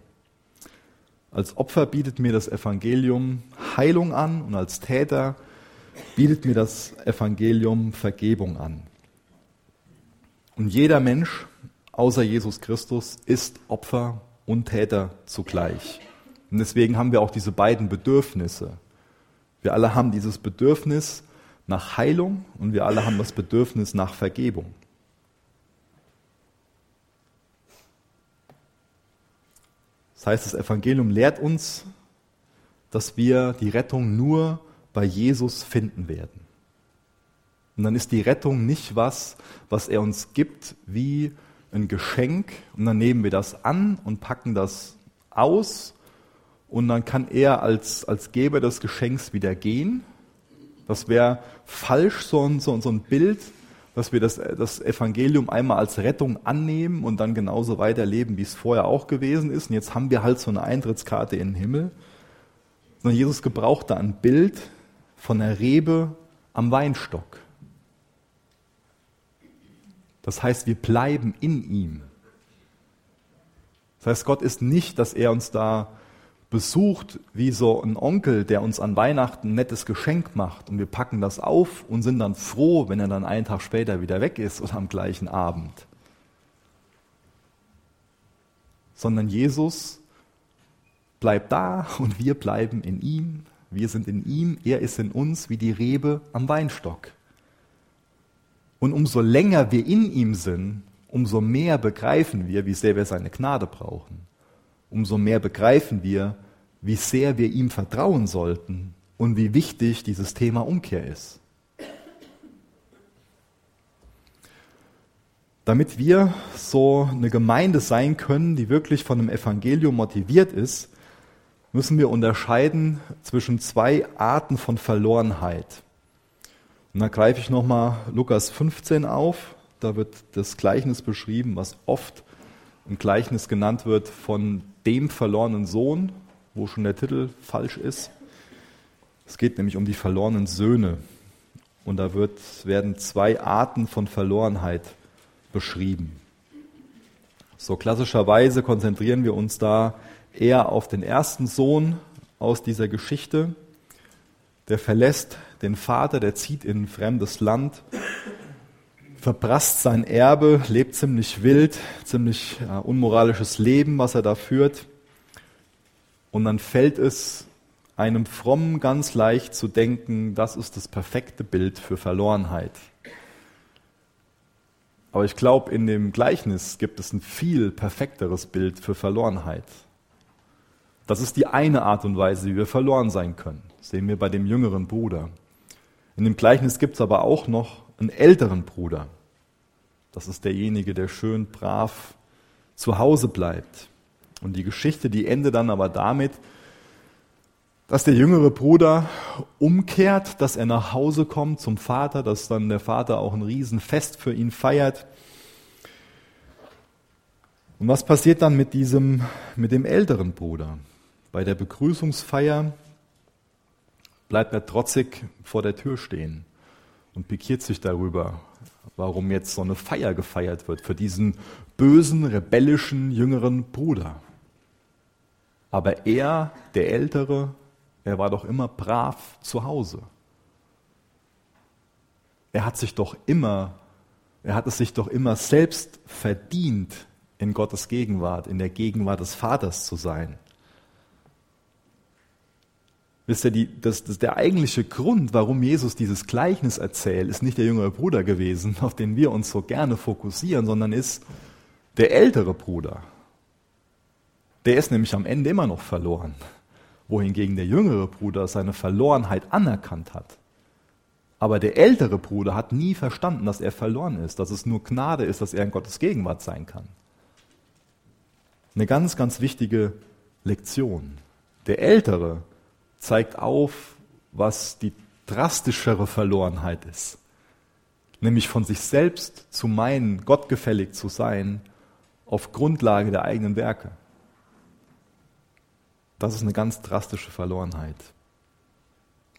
Speaker 1: Als Opfer bietet mir das Evangelium Heilung an und als Täter bietet mir das Evangelium Vergebung an. Und jeder Mensch außer Jesus Christus ist Opfer und Täter zugleich. Und deswegen haben wir auch diese beiden Bedürfnisse. Wir alle haben dieses Bedürfnis, nach Heilung und wir alle haben das Bedürfnis nach Vergebung. Das heißt, das Evangelium lehrt uns, dass wir die Rettung nur bei Jesus finden werden. Und dann ist die Rettung nicht was, was er uns gibt wie ein Geschenk und dann nehmen wir das an und packen das aus und dann kann er als, als Geber des Geschenks wieder gehen das wäre falsch, so ein, so, ein Bild, dass wir das, das Evangelium einmal als Rettung annehmen und dann genauso weiterleben, wie es vorher auch gewesen ist. Und jetzt haben wir halt so eine Eintrittskarte in den Himmel. Sondern Jesus gebraucht da ein Bild von der Rebe am Weinstock. Das heißt, wir bleiben in ihm. Das heißt, Gott ist nicht, dass er uns da besucht wie so ein Onkel, der uns an Weihnachten ein nettes Geschenk macht und wir packen das auf und sind dann froh, wenn er dann einen Tag später wieder weg ist oder am gleichen Abend. Sondern Jesus bleibt da und wir bleiben in ihm. Wir sind in ihm, er ist in uns wie die Rebe am Weinstock. Und umso länger wir in ihm sind, umso mehr begreifen wir, wie sehr wir seine Gnade brauchen. Umso mehr begreifen wir, wie sehr wir ihm vertrauen sollten und wie wichtig dieses Thema Umkehr ist. Damit wir so eine Gemeinde sein können, die wirklich von dem Evangelium motiviert ist, müssen wir unterscheiden zwischen zwei Arten von Verlorenheit. Und da greife ich nochmal Lukas 15 auf. Da wird das Gleichnis beschrieben, was oft ein Gleichnis genannt wird von dem verlorenen Sohn, wo schon der Titel falsch ist. Es geht nämlich um die verlorenen Söhne. Und da wird, werden zwei Arten von Verlorenheit beschrieben. So klassischerweise konzentrieren wir uns da eher auf den ersten Sohn aus dieser Geschichte. Der verlässt den Vater, der zieht in ein fremdes Land, verprasst sein Erbe, lebt ziemlich wild, ziemlich äh, unmoralisches Leben, was er da führt. Und dann fällt es einem Frommen ganz leicht zu denken, das ist das perfekte Bild für Verlorenheit. Aber ich glaube, in dem Gleichnis gibt es ein viel perfekteres Bild für Verlorenheit. Das ist die eine Art und Weise, wie wir verloren sein können. Das sehen wir bei dem jüngeren Bruder. In dem Gleichnis gibt es aber auch noch einen älteren Bruder. Das ist derjenige, der schön brav zu Hause bleibt. Und die Geschichte, die endet dann aber damit, dass der jüngere Bruder umkehrt, dass er nach Hause kommt zum Vater, dass dann der Vater auch ein Riesenfest für ihn feiert. Und was passiert dann mit diesem, mit dem älteren Bruder? Bei der Begrüßungsfeier bleibt er trotzig vor der Tür stehen und pikiert sich darüber, warum jetzt so eine Feier gefeiert wird für diesen bösen, rebellischen, jüngeren Bruder. Aber er, der Ältere, er war doch immer brav zu Hause. Er hat sich doch immer, er hat es sich doch immer selbst verdient, in Gottes Gegenwart, in der Gegenwart des Vaters zu sein. Wisst ihr, die, das, das, der eigentliche Grund, warum Jesus dieses Gleichnis erzählt, ist nicht der jüngere Bruder gewesen, auf den wir uns so gerne fokussieren, sondern ist der ältere Bruder. Der ist nämlich am Ende immer noch verloren, wohingegen der jüngere Bruder seine Verlorenheit anerkannt hat. Aber der ältere Bruder hat nie verstanden, dass er verloren ist, dass es nur Gnade ist, dass er in Gottes Gegenwart sein kann. Eine ganz, ganz wichtige Lektion. Der ältere zeigt auf, was die drastischere Verlorenheit ist. Nämlich von sich selbst zu meinen, gottgefällig zu sein, auf Grundlage der eigenen Werke. Das ist eine ganz drastische Verlorenheit.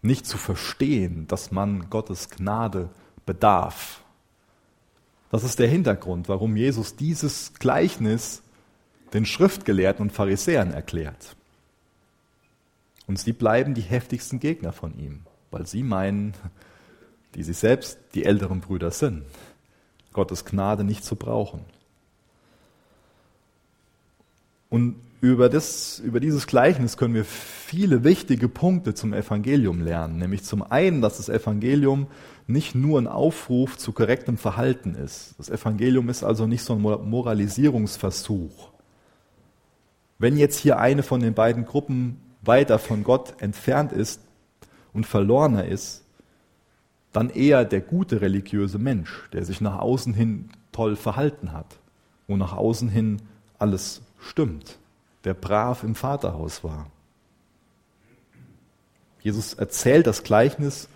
Speaker 1: Nicht zu verstehen, dass man Gottes Gnade bedarf. Das ist der Hintergrund, warum Jesus dieses Gleichnis den Schriftgelehrten und Pharisäern erklärt. Und sie bleiben die heftigsten Gegner von ihm, weil sie meinen, die sie selbst die älteren Brüder sind, Gottes Gnade nicht zu brauchen. Und über, das, über dieses Gleichnis können wir viele wichtige Punkte zum Evangelium lernen. Nämlich zum einen, dass das Evangelium nicht nur ein Aufruf zu korrektem Verhalten ist. Das Evangelium ist also nicht so ein Moralisierungsversuch. Wenn jetzt hier eine von den beiden Gruppen weiter von Gott entfernt ist und verlorener ist, dann eher der gute religiöse Mensch, der sich nach außen hin toll verhalten hat, wo nach außen hin alles stimmt, der brav im Vaterhaus war. Jesus erzählt das Gleichnis,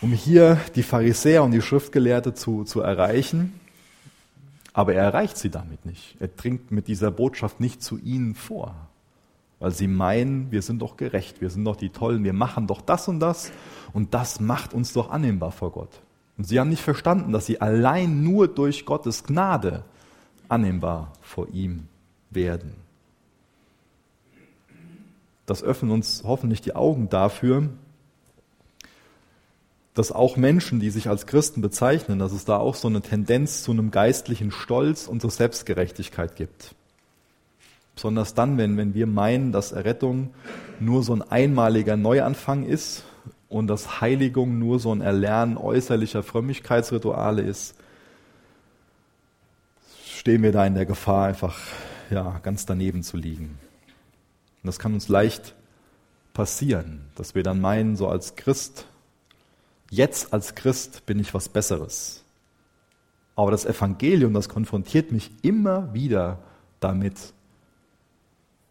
Speaker 1: um hier die Pharisäer und die Schriftgelehrte zu, zu erreichen, aber er erreicht sie damit nicht. Er dringt mit dieser Botschaft nicht zu ihnen vor weil sie meinen, wir sind doch gerecht, wir sind doch die Tollen, wir machen doch das und das und das macht uns doch annehmbar vor Gott. Und sie haben nicht verstanden, dass sie allein nur durch Gottes Gnade annehmbar vor ihm werden. Das öffnet uns hoffentlich die Augen dafür, dass auch Menschen, die sich als Christen bezeichnen, dass es da auch so eine Tendenz zu einem geistlichen Stolz und zur Selbstgerechtigkeit gibt. Besonders dann, wenn, wenn wir meinen, dass Errettung nur so ein einmaliger Neuanfang ist und dass Heiligung nur so ein Erlernen äußerlicher Frömmigkeitsrituale ist, stehen wir da in der Gefahr, einfach ja, ganz daneben zu liegen. Und das kann uns leicht passieren, dass wir dann meinen, so als Christ, jetzt als Christ bin ich was Besseres. Aber das Evangelium, das konfrontiert mich immer wieder damit,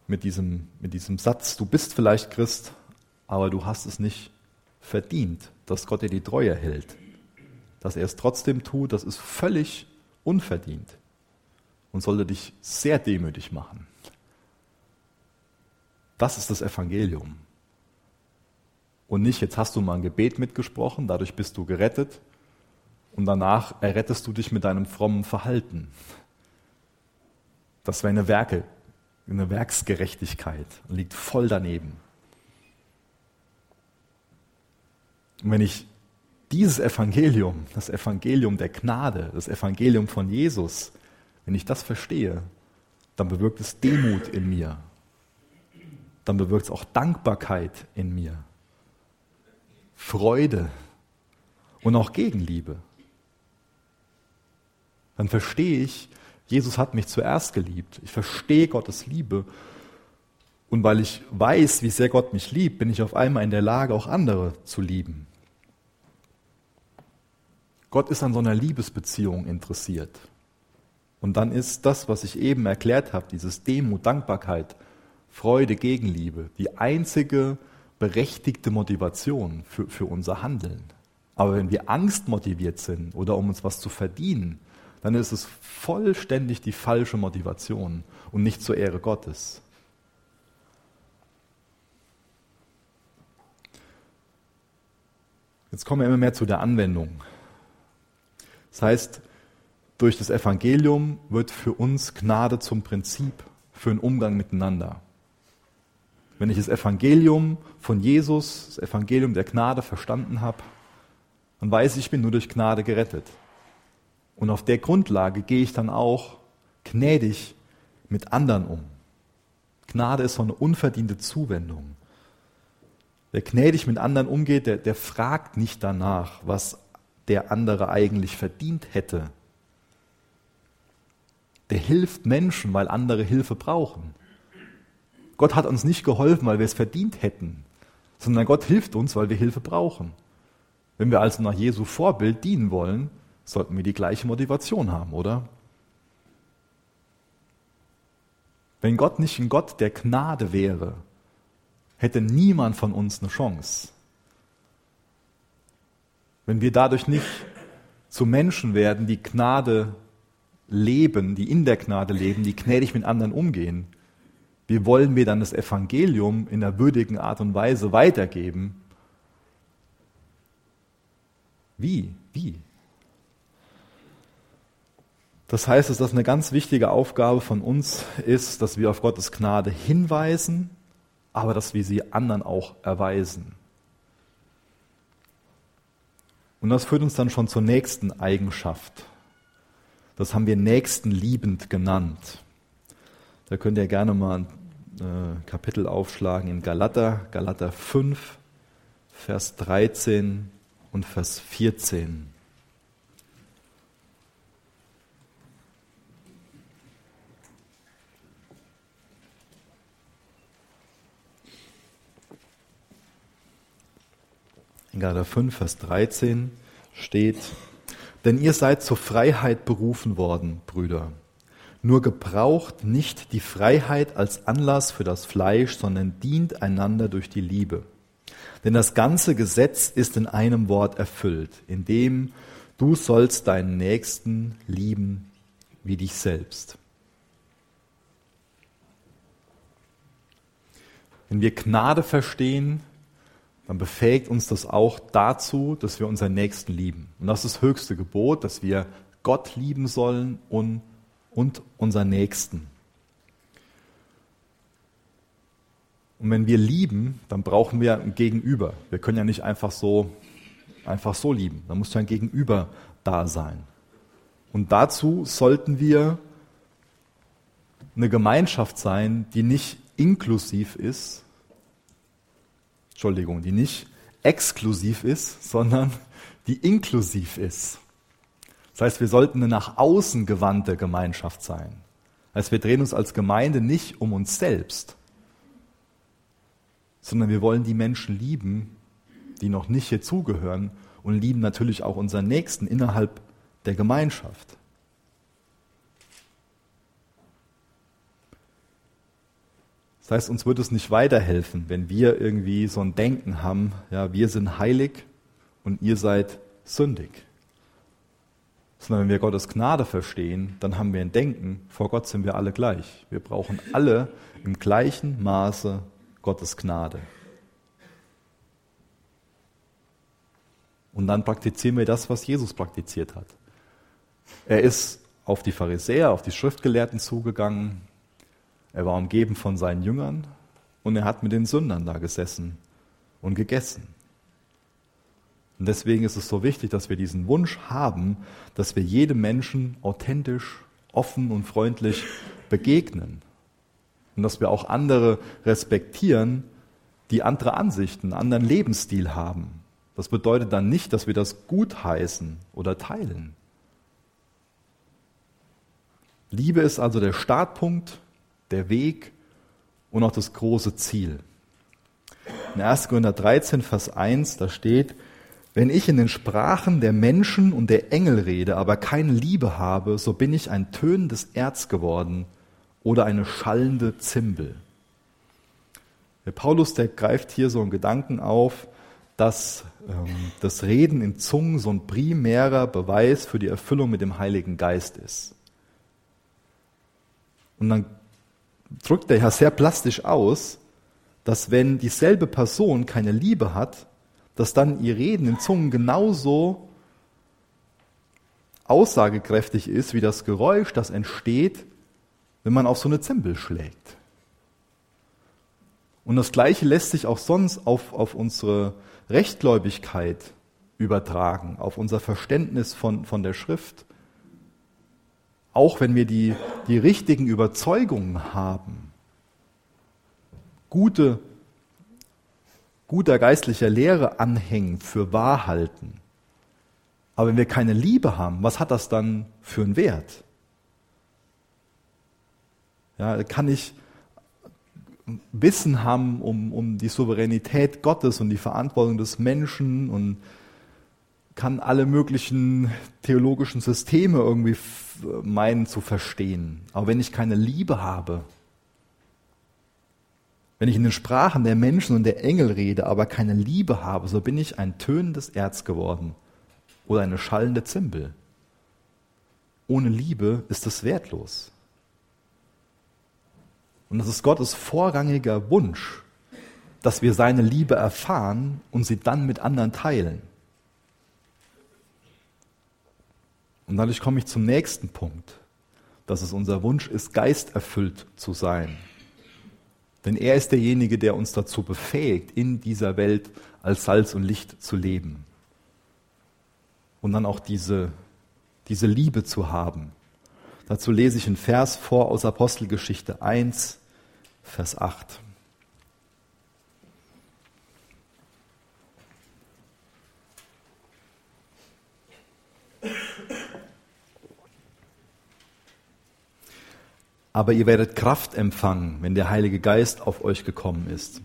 Speaker 1: mit diesem, mit diesem Satz, du bist vielleicht Christ, aber du hast es nicht verdient, dass Gott dir die Treue hält. Dass er es trotzdem tut, das ist völlig unverdient und sollte dich sehr demütig machen. Das ist das Evangelium. Und nicht, jetzt hast du mal ein Gebet mitgesprochen, dadurch bist du gerettet und danach errettest du dich mit deinem frommen Verhalten. Das wäre eine Werke, eine Werksgerechtigkeit und liegt voll daneben. Und wenn ich dieses Evangelium, das Evangelium der Gnade, das Evangelium von Jesus, wenn ich das verstehe, dann bewirkt es Demut in mir. Dann bewirkt es auch Dankbarkeit in mir. Freude und auch Gegenliebe. Dann verstehe ich, Jesus hat mich zuerst geliebt. Ich verstehe Gottes Liebe. Und weil ich weiß, wie sehr Gott mich liebt, bin ich auf einmal in der Lage, auch andere zu lieben. Gott ist an so einer Liebesbeziehung interessiert. Und dann ist das, was ich eben erklärt habe, dieses Demut, Dankbarkeit, Freude, Gegenliebe, die einzige berechtigte Motivation für, für unser Handeln. Aber wenn wir Angst motiviert sind oder um uns was zu verdienen, dann ist es vollständig die falsche Motivation und nicht zur Ehre Gottes. Jetzt kommen wir immer mehr zu der Anwendung. Das heißt, durch das Evangelium wird für uns Gnade zum Prinzip für einen Umgang miteinander. Wenn ich das Evangelium von Jesus, das Evangelium der Gnade verstanden habe, dann weiß ich, ich bin nur durch Gnade gerettet. Und auf der Grundlage gehe ich dann auch gnädig mit anderen um. Gnade ist so eine unverdiente Zuwendung. Wer gnädig mit anderen umgeht, der, der fragt nicht danach, was der andere eigentlich verdient hätte, der hilft Menschen, weil andere Hilfe brauchen. Gott hat uns nicht geholfen, weil wir es verdient hätten, sondern Gott hilft uns, weil wir Hilfe brauchen. Wenn wir also nach Jesu Vorbild dienen wollen, sollten wir die gleiche Motivation haben, oder? Wenn Gott nicht ein Gott der Gnade wäre, hätte niemand von uns eine Chance. Wenn wir dadurch nicht zu Menschen werden, die Gnade leben, die in der Gnade leben, die gnädig mit anderen umgehen, wie wollen wir dann das Evangelium in einer würdigen Art und Weise weitergeben? Wie? Wie? Das heißt, dass das eine ganz wichtige Aufgabe von uns ist, dass wir auf Gottes Gnade hinweisen, aber dass wir sie anderen auch erweisen. Und das führt uns dann schon zur nächsten Eigenschaft das haben wir nächstenliebend genannt. Da könnt ihr gerne mal ein äh, Kapitel aufschlagen in Galater, Galater 5, Vers 13 und Vers 14. In Galater 5, Vers 13 steht, denn ihr seid zur Freiheit berufen worden, Brüder. Nur gebraucht nicht die Freiheit als Anlass für das Fleisch, sondern dient einander durch die Liebe. Denn das ganze Gesetz ist in einem Wort erfüllt, in dem du sollst deinen Nächsten lieben wie dich selbst. Wenn wir Gnade verstehen, dann befähigt uns das auch dazu, dass wir unseren Nächsten lieben. Und das ist das höchste Gebot, dass wir Gott lieben sollen und, und unseren Nächsten. Und wenn wir lieben, dann brauchen wir ein Gegenüber. Wir können ja nicht einfach so, einfach so lieben. Da muss ja ein Gegenüber da sein. Und dazu sollten wir eine Gemeinschaft sein, die nicht inklusiv ist, Entschuldigung, die nicht exklusiv ist, sondern die inklusiv ist. Das heißt, wir sollten eine nach außen gewandte Gemeinschaft sein. Das heißt, wir drehen uns als Gemeinde nicht um uns selbst, sondern wir wollen die Menschen lieben, die noch nicht hier zugehören und lieben natürlich auch unseren Nächsten innerhalb der Gemeinschaft. Das heißt, uns wird es nicht weiterhelfen, wenn wir irgendwie so ein Denken haben, ja, wir sind heilig und ihr seid sündig. Sondern wenn wir Gottes Gnade verstehen, dann haben wir ein Denken, vor Gott sind wir alle gleich. Wir brauchen alle im gleichen Maße Gottes Gnade. Und dann praktizieren wir das, was Jesus praktiziert hat. Er ist auf die Pharisäer, auf die Schriftgelehrten zugegangen. Er war umgeben von seinen Jüngern und er hat mit den Sündern da gesessen und gegessen. Und deswegen ist es so wichtig, dass wir diesen Wunsch haben, dass wir jedem Menschen authentisch, offen und freundlich begegnen. Und dass wir auch andere respektieren, die andere Ansichten, anderen Lebensstil haben. Das bedeutet dann nicht, dass wir das gutheißen oder teilen. Liebe ist also der Startpunkt, der Weg und auch das große Ziel. In 1. Korinther 13, Vers 1, da steht, wenn ich in den Sprachen der Menschen und der Engel rede, aber keine Liebe habe, so bin ich ein tönendes Erz geworden oder eine schallende Zimbel. Der Paulus, der greift hier so einen Gedanken auf, dass ähm, das Reden in Zungen so ein primärer Beweis für die Erfüllung mit dem Heiligen Geist ist. Und dann drückt er ja sehr plastisch aus, dass wenn dieselbe Person keine Liebe hat, dass dann ihr Reden in Zungen genauso aussagekräftig ist wie das Geräusch, das entsteht, wenn man auf so eine Zimbel schlägt. Und das Gleiche lässt sich auch sonst auf, auf unsere Rechtgläubigkeit übertragen, auf unser Verständnis von, von der Schrift. Auch wenn wir die, die richtigen Überzeugungen haben, gute guter geistlicher Lehre anhängen, für wahr halten. Aber wenn wir keine Liebe haben, was hat das dann für einen Wert? Ja, kann ich Wissen haben um, um die Souveränität Gottes und die Verantwortung des Menschen und kann alle möglichen theologischen Systeme irgendwie meinen zu verstehen. Aber wenn ich keine Liebe habe, wenn ich in den Sprachen der Menschen und der Engel rede, aber keine Liebe habe, so bin ich ein tönendes Erz geworden oder eine schallende Zimbel. Ohne Liebe ist es wertlos. Und das ist Gottes vorrangiger Wunsch, dass wir seine Liebe erfahren und sie dann mit anderen teilen. Und dadurch komme ich zum nächsten Punkt, dass es unser Wunsch ist, geisterfüllt zu sein. Denn er ist derjenige, der uns dazu befähigt, in dieser Welt als Salz und Licht zu leben. Und dann auch diese, diese Liebe zu haben. Dazu lese ich einen Vers vor aus Apostelgeschichte 1, Vers 8. Aber ihr werdet Kraft empfangen, wenn der Heilige Geist auf euch gekommen ist.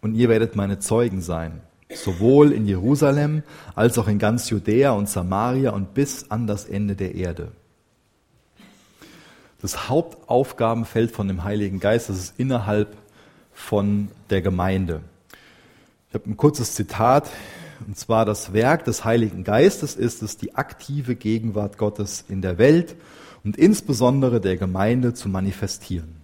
Speaker 1: Und ihr werdet meine Zeugen sein, sowohl in Jerusalem als auch in ganz Judäa und Samaria und bis an das Ende der Erde. Das Hauptaufgabenfeld von dem Heiligen Geist, das ist innerhalb von der Gemeinde. Ich habe ein kurzes Zitat, und zwar das Werk des Heiligen Geistes ist es, die aktive Gegenwart Gottes in der Welt und insbesondere der Gemeinde zu manifestieren.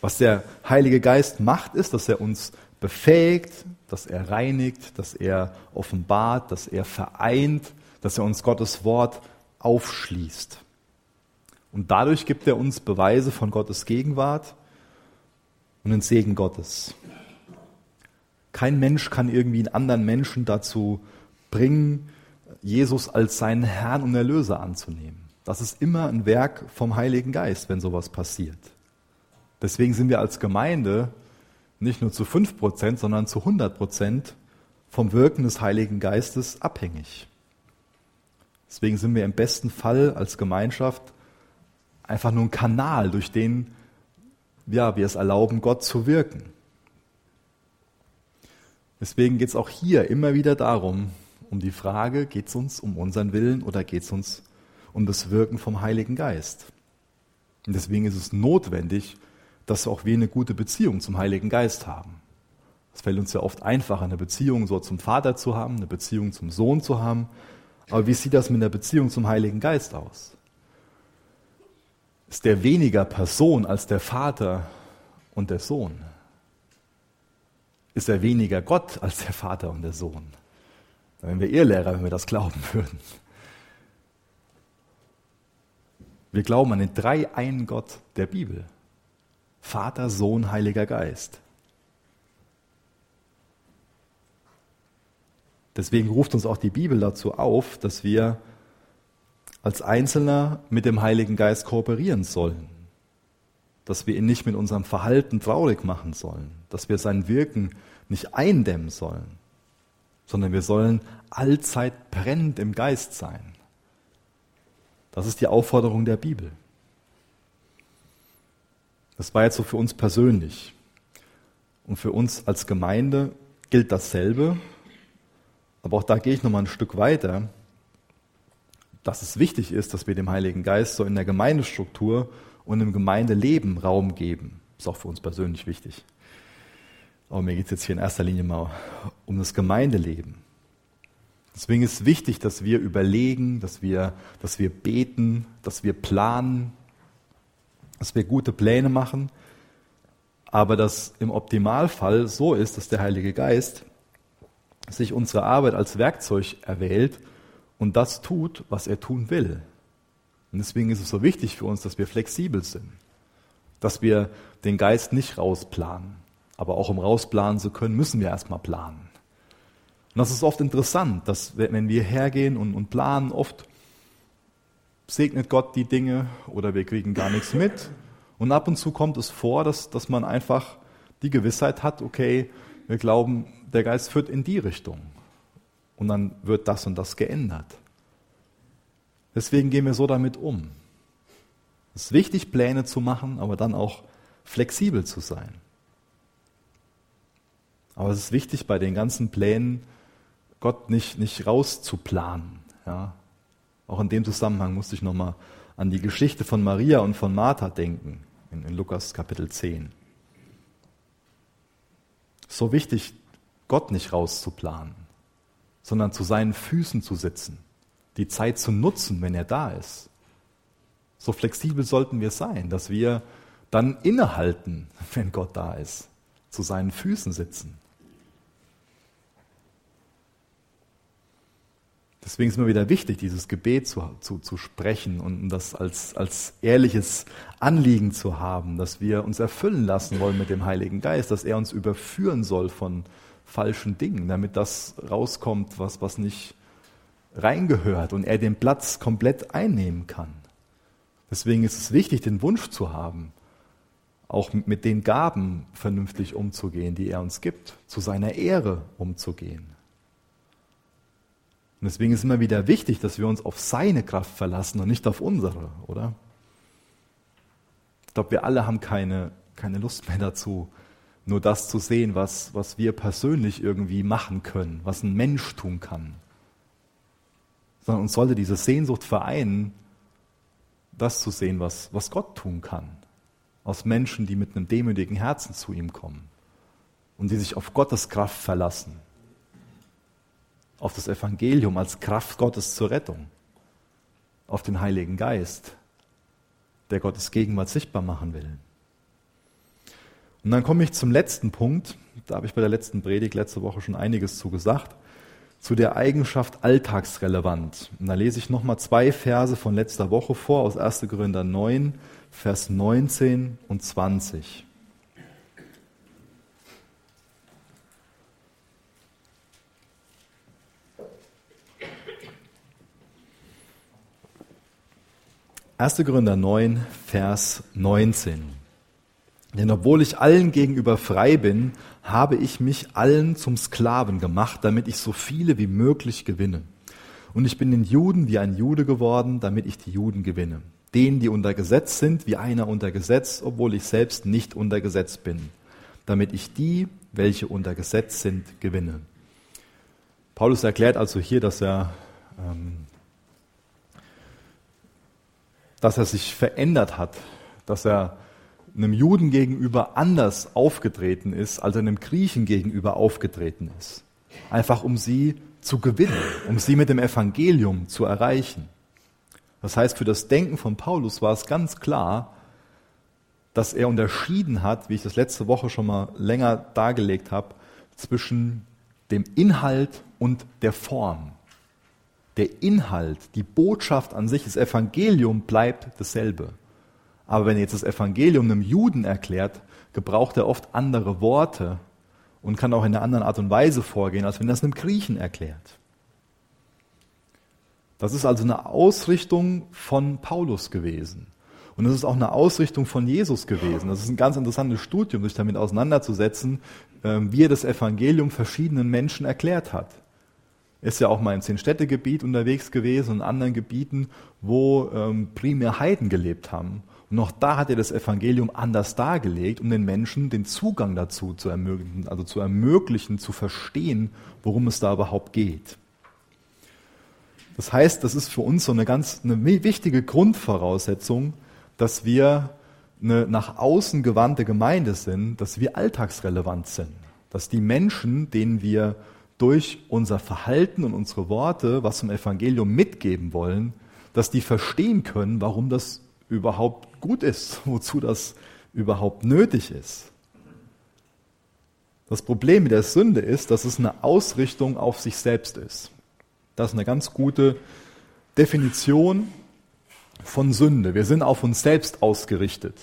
Speaker 1: Was der Heilige Geist macht, ist, dass er uns befähigt, dass er reinigt, dass er offenbart, dass er vereint, dass er uns Gottes Wort aufschließt. Und dadurch gibt er uns Beweise von Gottes Gegenwart und den Segen Gottes. Kein Mensch kann irgendwie einen anderen Menschen dazu bringen, Jesus als seinen Herrn und Erlöser anzunehmen. Das ist immer ein Werk vom Heiligen Geist, wenn sowas passiert. Deswegen sind wir als Gemeinde nicht nur zu 5%, sondern zu 100% vom Wirken des Heiligen Geistes abhängig. Deswegen sind wir im besten Fall als Gemeinschaft einfach nur ein Kanal, durch den ja, wir es erlauben, Gott zu wirken. Deswegen geht es auch hier immer wieder darum, um die Frage, geht es uns um unseren Willen oder geht es uns um das Wirken vom Heiligen Geist? Und deswegen ist es notwendig, dass auch wir eine gute Beziehung zum Heiligen Geist haben. Es fällt uns ja oft einfacher, eine Beziehung so zum Vater zu haben, eine Beziehung zum Sohn zu haben. Aber wie sieht das mit der Beziehung zum Heiligen Geist aus? Ist der weniger Person als der Vater und der Sohn? Ist er weniger Gott als der Vater und der Sohn? Dann wären wir Irrlehrer, wenn wir das glauben würden. Wir glauben an den drei einen Gott der Bibel. Vater, Sohn, Heiliger Geist. Deswegen ruft uns auch die Bibel dazu auf, dass wir als Einzelner mit dem Heiligen Geist kooperieren sollen. Dass wir ihn nicht mit unserem Verhalten traurig machen sollen. Dass wir sein Wirken nicht eindämmen sollen. Sondern wir sollen allzeit brennend im Geist sein. Das ist die Aufforderung der Bibel. Das war jetzt so für uns persönlich. Und für uns als Gemeinde gilt dasselbe. Aber auch da gehe ich nochmal ein Stück weiter, dass es wichtig ist, dass wir dem Heiligen Geist so in der Gemeindestruktur und im Gemeindeleben Raum geben. Ist auch für uns persönlich wichtig. Aber mir geht es jetzt hier in erster Linie mal um das Gemeindeleben. Deswegen ist es wichtig, dass wir überlegen, dass wir, dass wir beten, dass wir planen, dass wir gute Pläne machen, aber dass im Optimalfall so ist, dass der Heilige Geist sich unsere Arbeit als Werkzeug erwählt und das tut, was er tun will. Und deswegen ist es so wichtig für uns, dass wir flexibel sind, dass wir den Geist nicht rausplanen. Aber auch um rausplanen zu können, müssen wir erstmal planen. Und das ist oft interessant, dass wenn wir hergehen und, und planen, oft segnet Gott die Dinge oder wir kriegen gar nichts mit. Und ab und zu kommt es vor, dass, dass man einfach die Gewissheit hat, okay, wir glauben, der Geist führt in die Richtung. Und dann wird das und das geändert. Deswegen gehen wir so damit um. Es ist wichtig, Pläne zu machen, aber dann auch flexibel zu sein. Aber es ist wichtig, bei den ganzen Plänen Gott nicht, nicht rauszuplanen. Ja? Auch in dem Zusammenhang musste ich nochmal an die Geschichte von Maria und von Martha denken, in, in Lukas Kapitel 10. So wichtig, Gott nicht rauszuplanen, sondern zu seinen Füßen zu sitzen, die Zeit zu nutzen, wenn er da ist. So flexibel sollten wir sein, dass wir dann innehalten, wenn Gott da ist, zu seinen Füßen sitzen. Deswegen ist mir wieder wichtig, dieses Gebet zu, zu, zu sprechen und das als, als ehrliches Anliegen zu haben, dass wir uns erfüllen lassen wollen mit dem Heiligen Geist, dass er uns überführen soll von falschen Dingen, damit das rauskommt, was, was nicht reingehört und er den Platz komplett einnehmen kann. Deswegen ist es wichtig, den Wunsch zu haben, auch mit den Gaben vernünftig umzugehen, die er uns gibt, zu seiner Ehre umzugehen. Und deswegen ist immer wieder wichtig, dass wir uns auf seine Kraft verlassen und nicht auf unsere, oder? Ich glaube, wir alle haben keine, keine Lust mehr dazu, nur das zu sehen, was, was wir persönlich irgendwie machen können, was ein Mensch tun kann. Sondern uns sollte diese Sehnsucht vereinen, das zu sehen, was, was Gott tun kann. Aus Menschen, die mit einem demütigen Herzen zu ihm kommen und die sich auf Gottes Kraft verlassen auf das Evangelium als Kraft Gottes zur Rettung, auf den Heiligen Geist, der Gottes Gegenwart sichtbar machen will. Und dann komme ich zum letzten Punkt, da habe ich bei der letzten Predigt letzte Woche schon einiges zu gesagt, zu der Eigenschaft alltagsrelevant. Und da lese ich nochmal zwei Verse von letzter Woche vor, aus 1. Korinther 9, Vers 19 und 20. 1. Korinther 9, Vers 19. Denn obwohl ich allen gegenüber frei bin, habe ich mich allen zum Sklaven gemacht, damit ich so viele wie möglich gewinne. Und ich bin den Juden wie ein Jude geworden, damit ich die Juden gewinne. Denen, die unter Gesetz sind, wie einer unter Gesetz, obwohl ich selbst nicht unter Gesetz bin, damit ich die, welche unter Gesetz sind, gewinne. Paulus erklärt also hier, dass er, ähm, dass er sich verändert hat, dass er einem Juden gegenüber anders aufgetreten ist, als er einem Griechen gegenüber aufgetreten ist. Einfach um sie zu gewinnen, um sie mit dem Evangelium zu erreichen. Das heißt, für das Denken von Paulus war es ganz klar, dass er unterschieden hat, wie ich das letzte Woche schon mal länger dargelegt habe, zwischen dem Inhalt und der Form. Der Inhalt, die Botschaft an sich, das Evangelium bleibt dasselbe. Aber wenn er jetzt das Evangelium einem Juden erklärt, gebraucht er oft andere Worte und kann auch in einer anderen Art und Weise vorgehen, als wenn er es einem Griechen erklärt. Das ist also eine Ausrichtung von Paulus gewesen. Und es ist auch eine Ausrichtung von Jesus gewesen. Das ist ein ganz interessantes Studium, sich damit auseinanderzusetzen, ähm, wie er das Evangelium verschiedenen Menschen erklärt hat. Ist ja auch mal im Zehn-Städte-Gebiet unterwegs gewesen und anderen Gebieten, wo ähm, primär Heiden gelebt haben. Und auch da hat er das Evangelium anders dargelegt, um den Menschen den Zugang dazu zu ermöglichen, also zu ermöglichen, zu verstehen, worum es da überhaupt geht. Das heißt, das ist für uns so eine ganz eine wichtige Grundvoraussetzung, dass wir eine nach außen gewandte Gemeinde sind, dass wir alltagsrelevant sind, dass die Menschen, denen wir durch unser Verhalten und unsere Worte was zum Evangelium mitgeben wollen, dass die verstehen können, warum das überhaupt gut ist, wozu das überhaupt nötig ist. Das Problem mit der Sünde ist, dass es eine Ausrichtung auf sich selbst ist. Das ist eine ganz gute Definition von Sünde. Wir sind auf uns selbst ausgerichtet.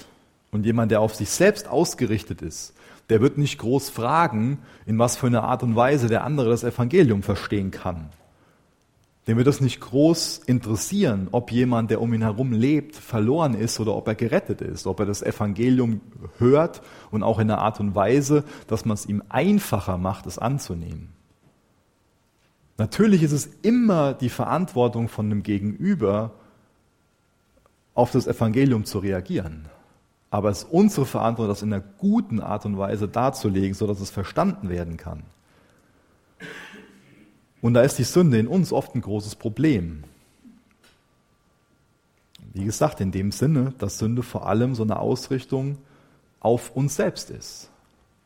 Speaker 1: Und jemand, der auf sich selbst ausgerichtet ist, der wird nicht groß fragen, in was für eine Art und Weise der andere das Evangelium verstehen kann. Dem wird es nicht groß interessieren, ob jemand, der um ihn herum lebt, verloren ist oder ob er gerettet ist, ob er das Evangelium hört und auch in einer Art und Weise, dass man es ihm einfacher macht, es anzunehmen. Natürlich ist es immer die Verantwortung von dem Gegenüber, auf das Evangelium zu reagieren. Aber es ist unsere Verantwortung, das in einer guten Art und Weise darzulegen, sodass es verstanden werden kann. Und da ist die Sünde in uns oft ein großes Problem. Wie gesagt, in dem Sinne, dass Sünde vor allem so eine Ausrichtung auf uns selbst ist.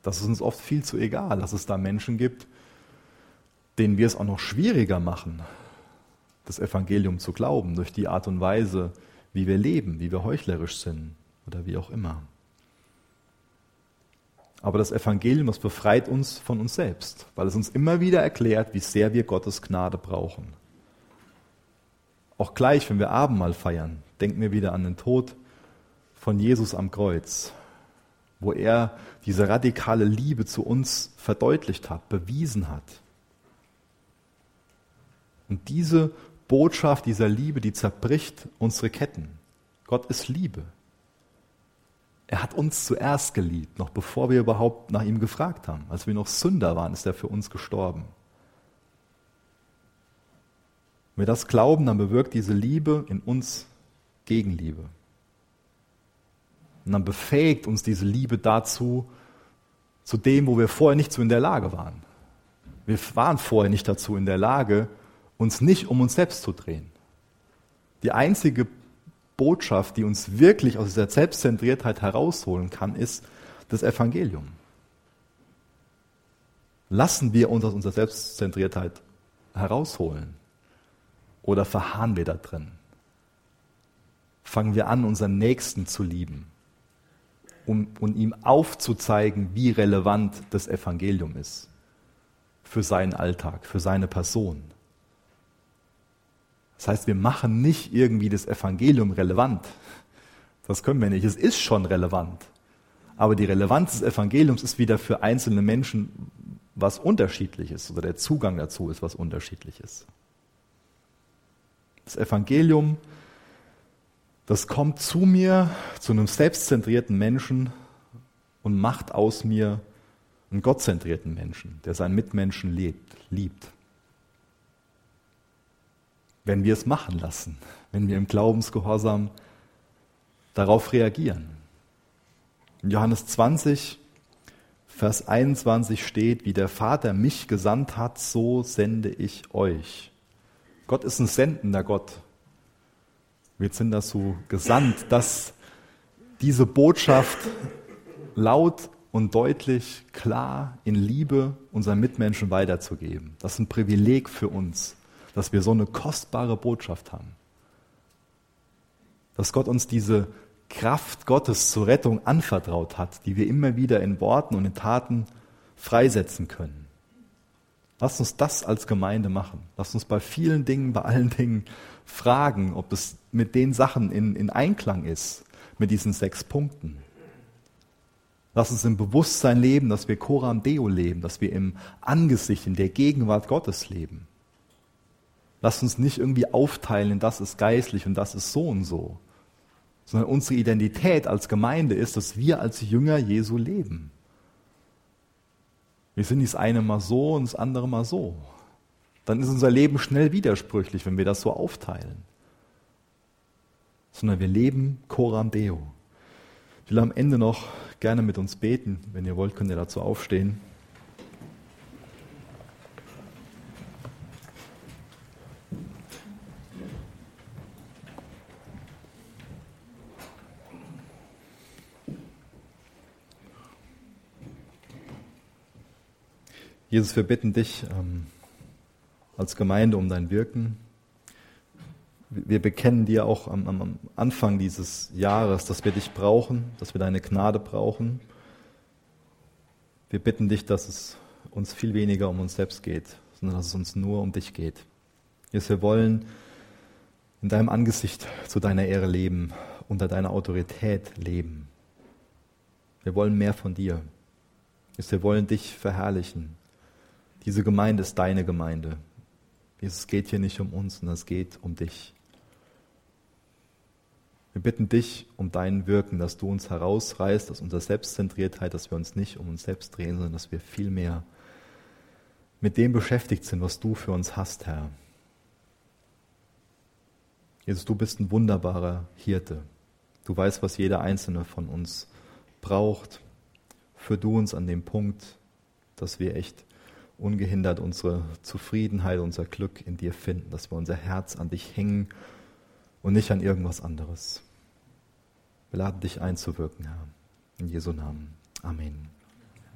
Speaker 1: Das ist uns oft viel zu egal, dass es da Menschen gibt, denen wir es auch noch schwieriger machen, das Evangelium zu glauben, durch die Art und Weise, wie wir leben, wie wir heuchlerisch sind oder wie auch immer. Aber das Evangelium, das befreit uns von uns selbst, weil es uns immer wieder erklärt, wie sehr wir Gottes Gnade brauchen. Auch gleich, wenn wir Abendmahl feiern, denken wir wieder an den Tod von Jesus am Kreuz, wo er diese radikale Liebe zu uns verdeutlicht hat, bewiesen hat. Und diese Botschaft dieser Liebe, die zerbricht unsere Ketten. Gott ist Liebe. Er hat uns zuerst geliebt, noch bevor wir überhaupt nach ihm gefragt haben. Als wir noch Sünder waren, ist er für uns gestorben. Wenn wir das glauben, dann bewirkt diese Liebe in uns Gegenliebe. Und dann befähigt uns diese Liebe dazu, zu dem, wo wir vorher nicht so in der Lage waren. Wir waren vorher nicht dazu in der Lage, uns nicht um uns selbst zu drehen. Die einzige Botschaft, die uns wirklich aus dieser Selbstzentriertheit herausholen kann, ist das Evangelium. Lassen wir uns aus unserer Selbstzentriertheit herausholen oder verharren wir da drin? Fangen wir an, unseren Nächsten zu lieben um, und ihm aufzuzeigen, wie relevant das Evangelium ist für seinen Alltag, für seine Person. Das heißt, wir machen nicht irgendwie das Evangelium relevant. Das können wir nicht. Es ist schon relevant. Aber die Relevanz des Evangeliums ist wieder für einzelne Menschen was unterschiedliches oder der Zugang dazu ist was unterschiedliches. Das Evangelium, das kommt zu mir, zu einem selbstzentrierten Menschen, und macht aus mir einen gottzentrierten Menschen, der seinen Mitmenschen lebt, liebt. Wenn wir es machen lassen, wenn wir im Glaubensgehorsam darauf reagieren. In Johannes 20, Vers 21 steht, wie der Vater mich gesandt hat, so sende ich euch. Gott ist ein sendender Gott. Wir sind dazu gesandt, dass diese Botschaft laut und deutlich, klar, in Liebe unseren Mitmenschen weiterzugeben. Das ist ein Privileg für uns, dass wir so eine kostbare Botschaft haben. Dass Gott uns diese Kraft Gottes zur Rettung anvertraut hat, die wir immer wieder in Worten und in Taten freisetzen können. Lasst uns das als Gemeinde machen. Lasst uns bei vielen Dingen, bei allen Dingen fragen, ob es mit den Sachen in, in Einklang ist, mit diesen sechs Punkten. Lass uns im Bewusstsein leben, dass wir Coram Deo leben, dass wir im Angesicht, in der Gegenwart Gottes leben. Lass uns nicht irgendwie aufteilen, das ist geistlich und das ist so und so, sondern unsere Identität als Gemeinde ist, dass wir als Jünger Jesu leben. Wir sind nicht das eine mal so und das andere mal so. Dann ist unser Leben schnell widersprüchlich, wenn wir das so aufteilen. Sondern wir leben Coram Deo. Ich will am Ende noch gerne mit uns beten. Wenn ihr wollt, könnt ihr dazu aufstehen. Jesus, wir bitten dich ähm, als Gemeinde um dein Wirken. Wir bekennen dir auch am, am, Anfang dieses Jahres, dass wir dich brauchen, dass wir deine Gnade brauchen. Wir bitten dich, dass es uns viel weniger um uns selbst geht, sondern dass es uns nur um dich geht. Jesus, wir wollen in deinem Angesicht zu deiner Ehre leben, unter deiner Autorität leben. Wir wollen mehr von dir. Jesus, wir wollen dich verherrlichen. Diese Gemeinde ist deine Gemeinde. Es geht hier nicht um uns, sondern es geht um dich. Wir bitten dich um dein Wirken, dass du uns herausreißt aus unserer Selbstzentriertheit, dass wir uns nicht um uns selbst drehen, sondern dass wir vielmehr mit dem beschäftigt sind, was du für uns hast, Herr. Jesus, du bist ein wunderbarer Hirte. Du weißt, was jeder einzelne von uns braucht. Führ du uns an dem Punkt, dass wir echt ungehindert unsere Zufriedenheit, unser Glück in dir finden, dass wir unser Herz an dich hängen und nicht an irgendwas anderes. Wir laden dich einzuwirken, Herr. In Jesu Namen. Amen.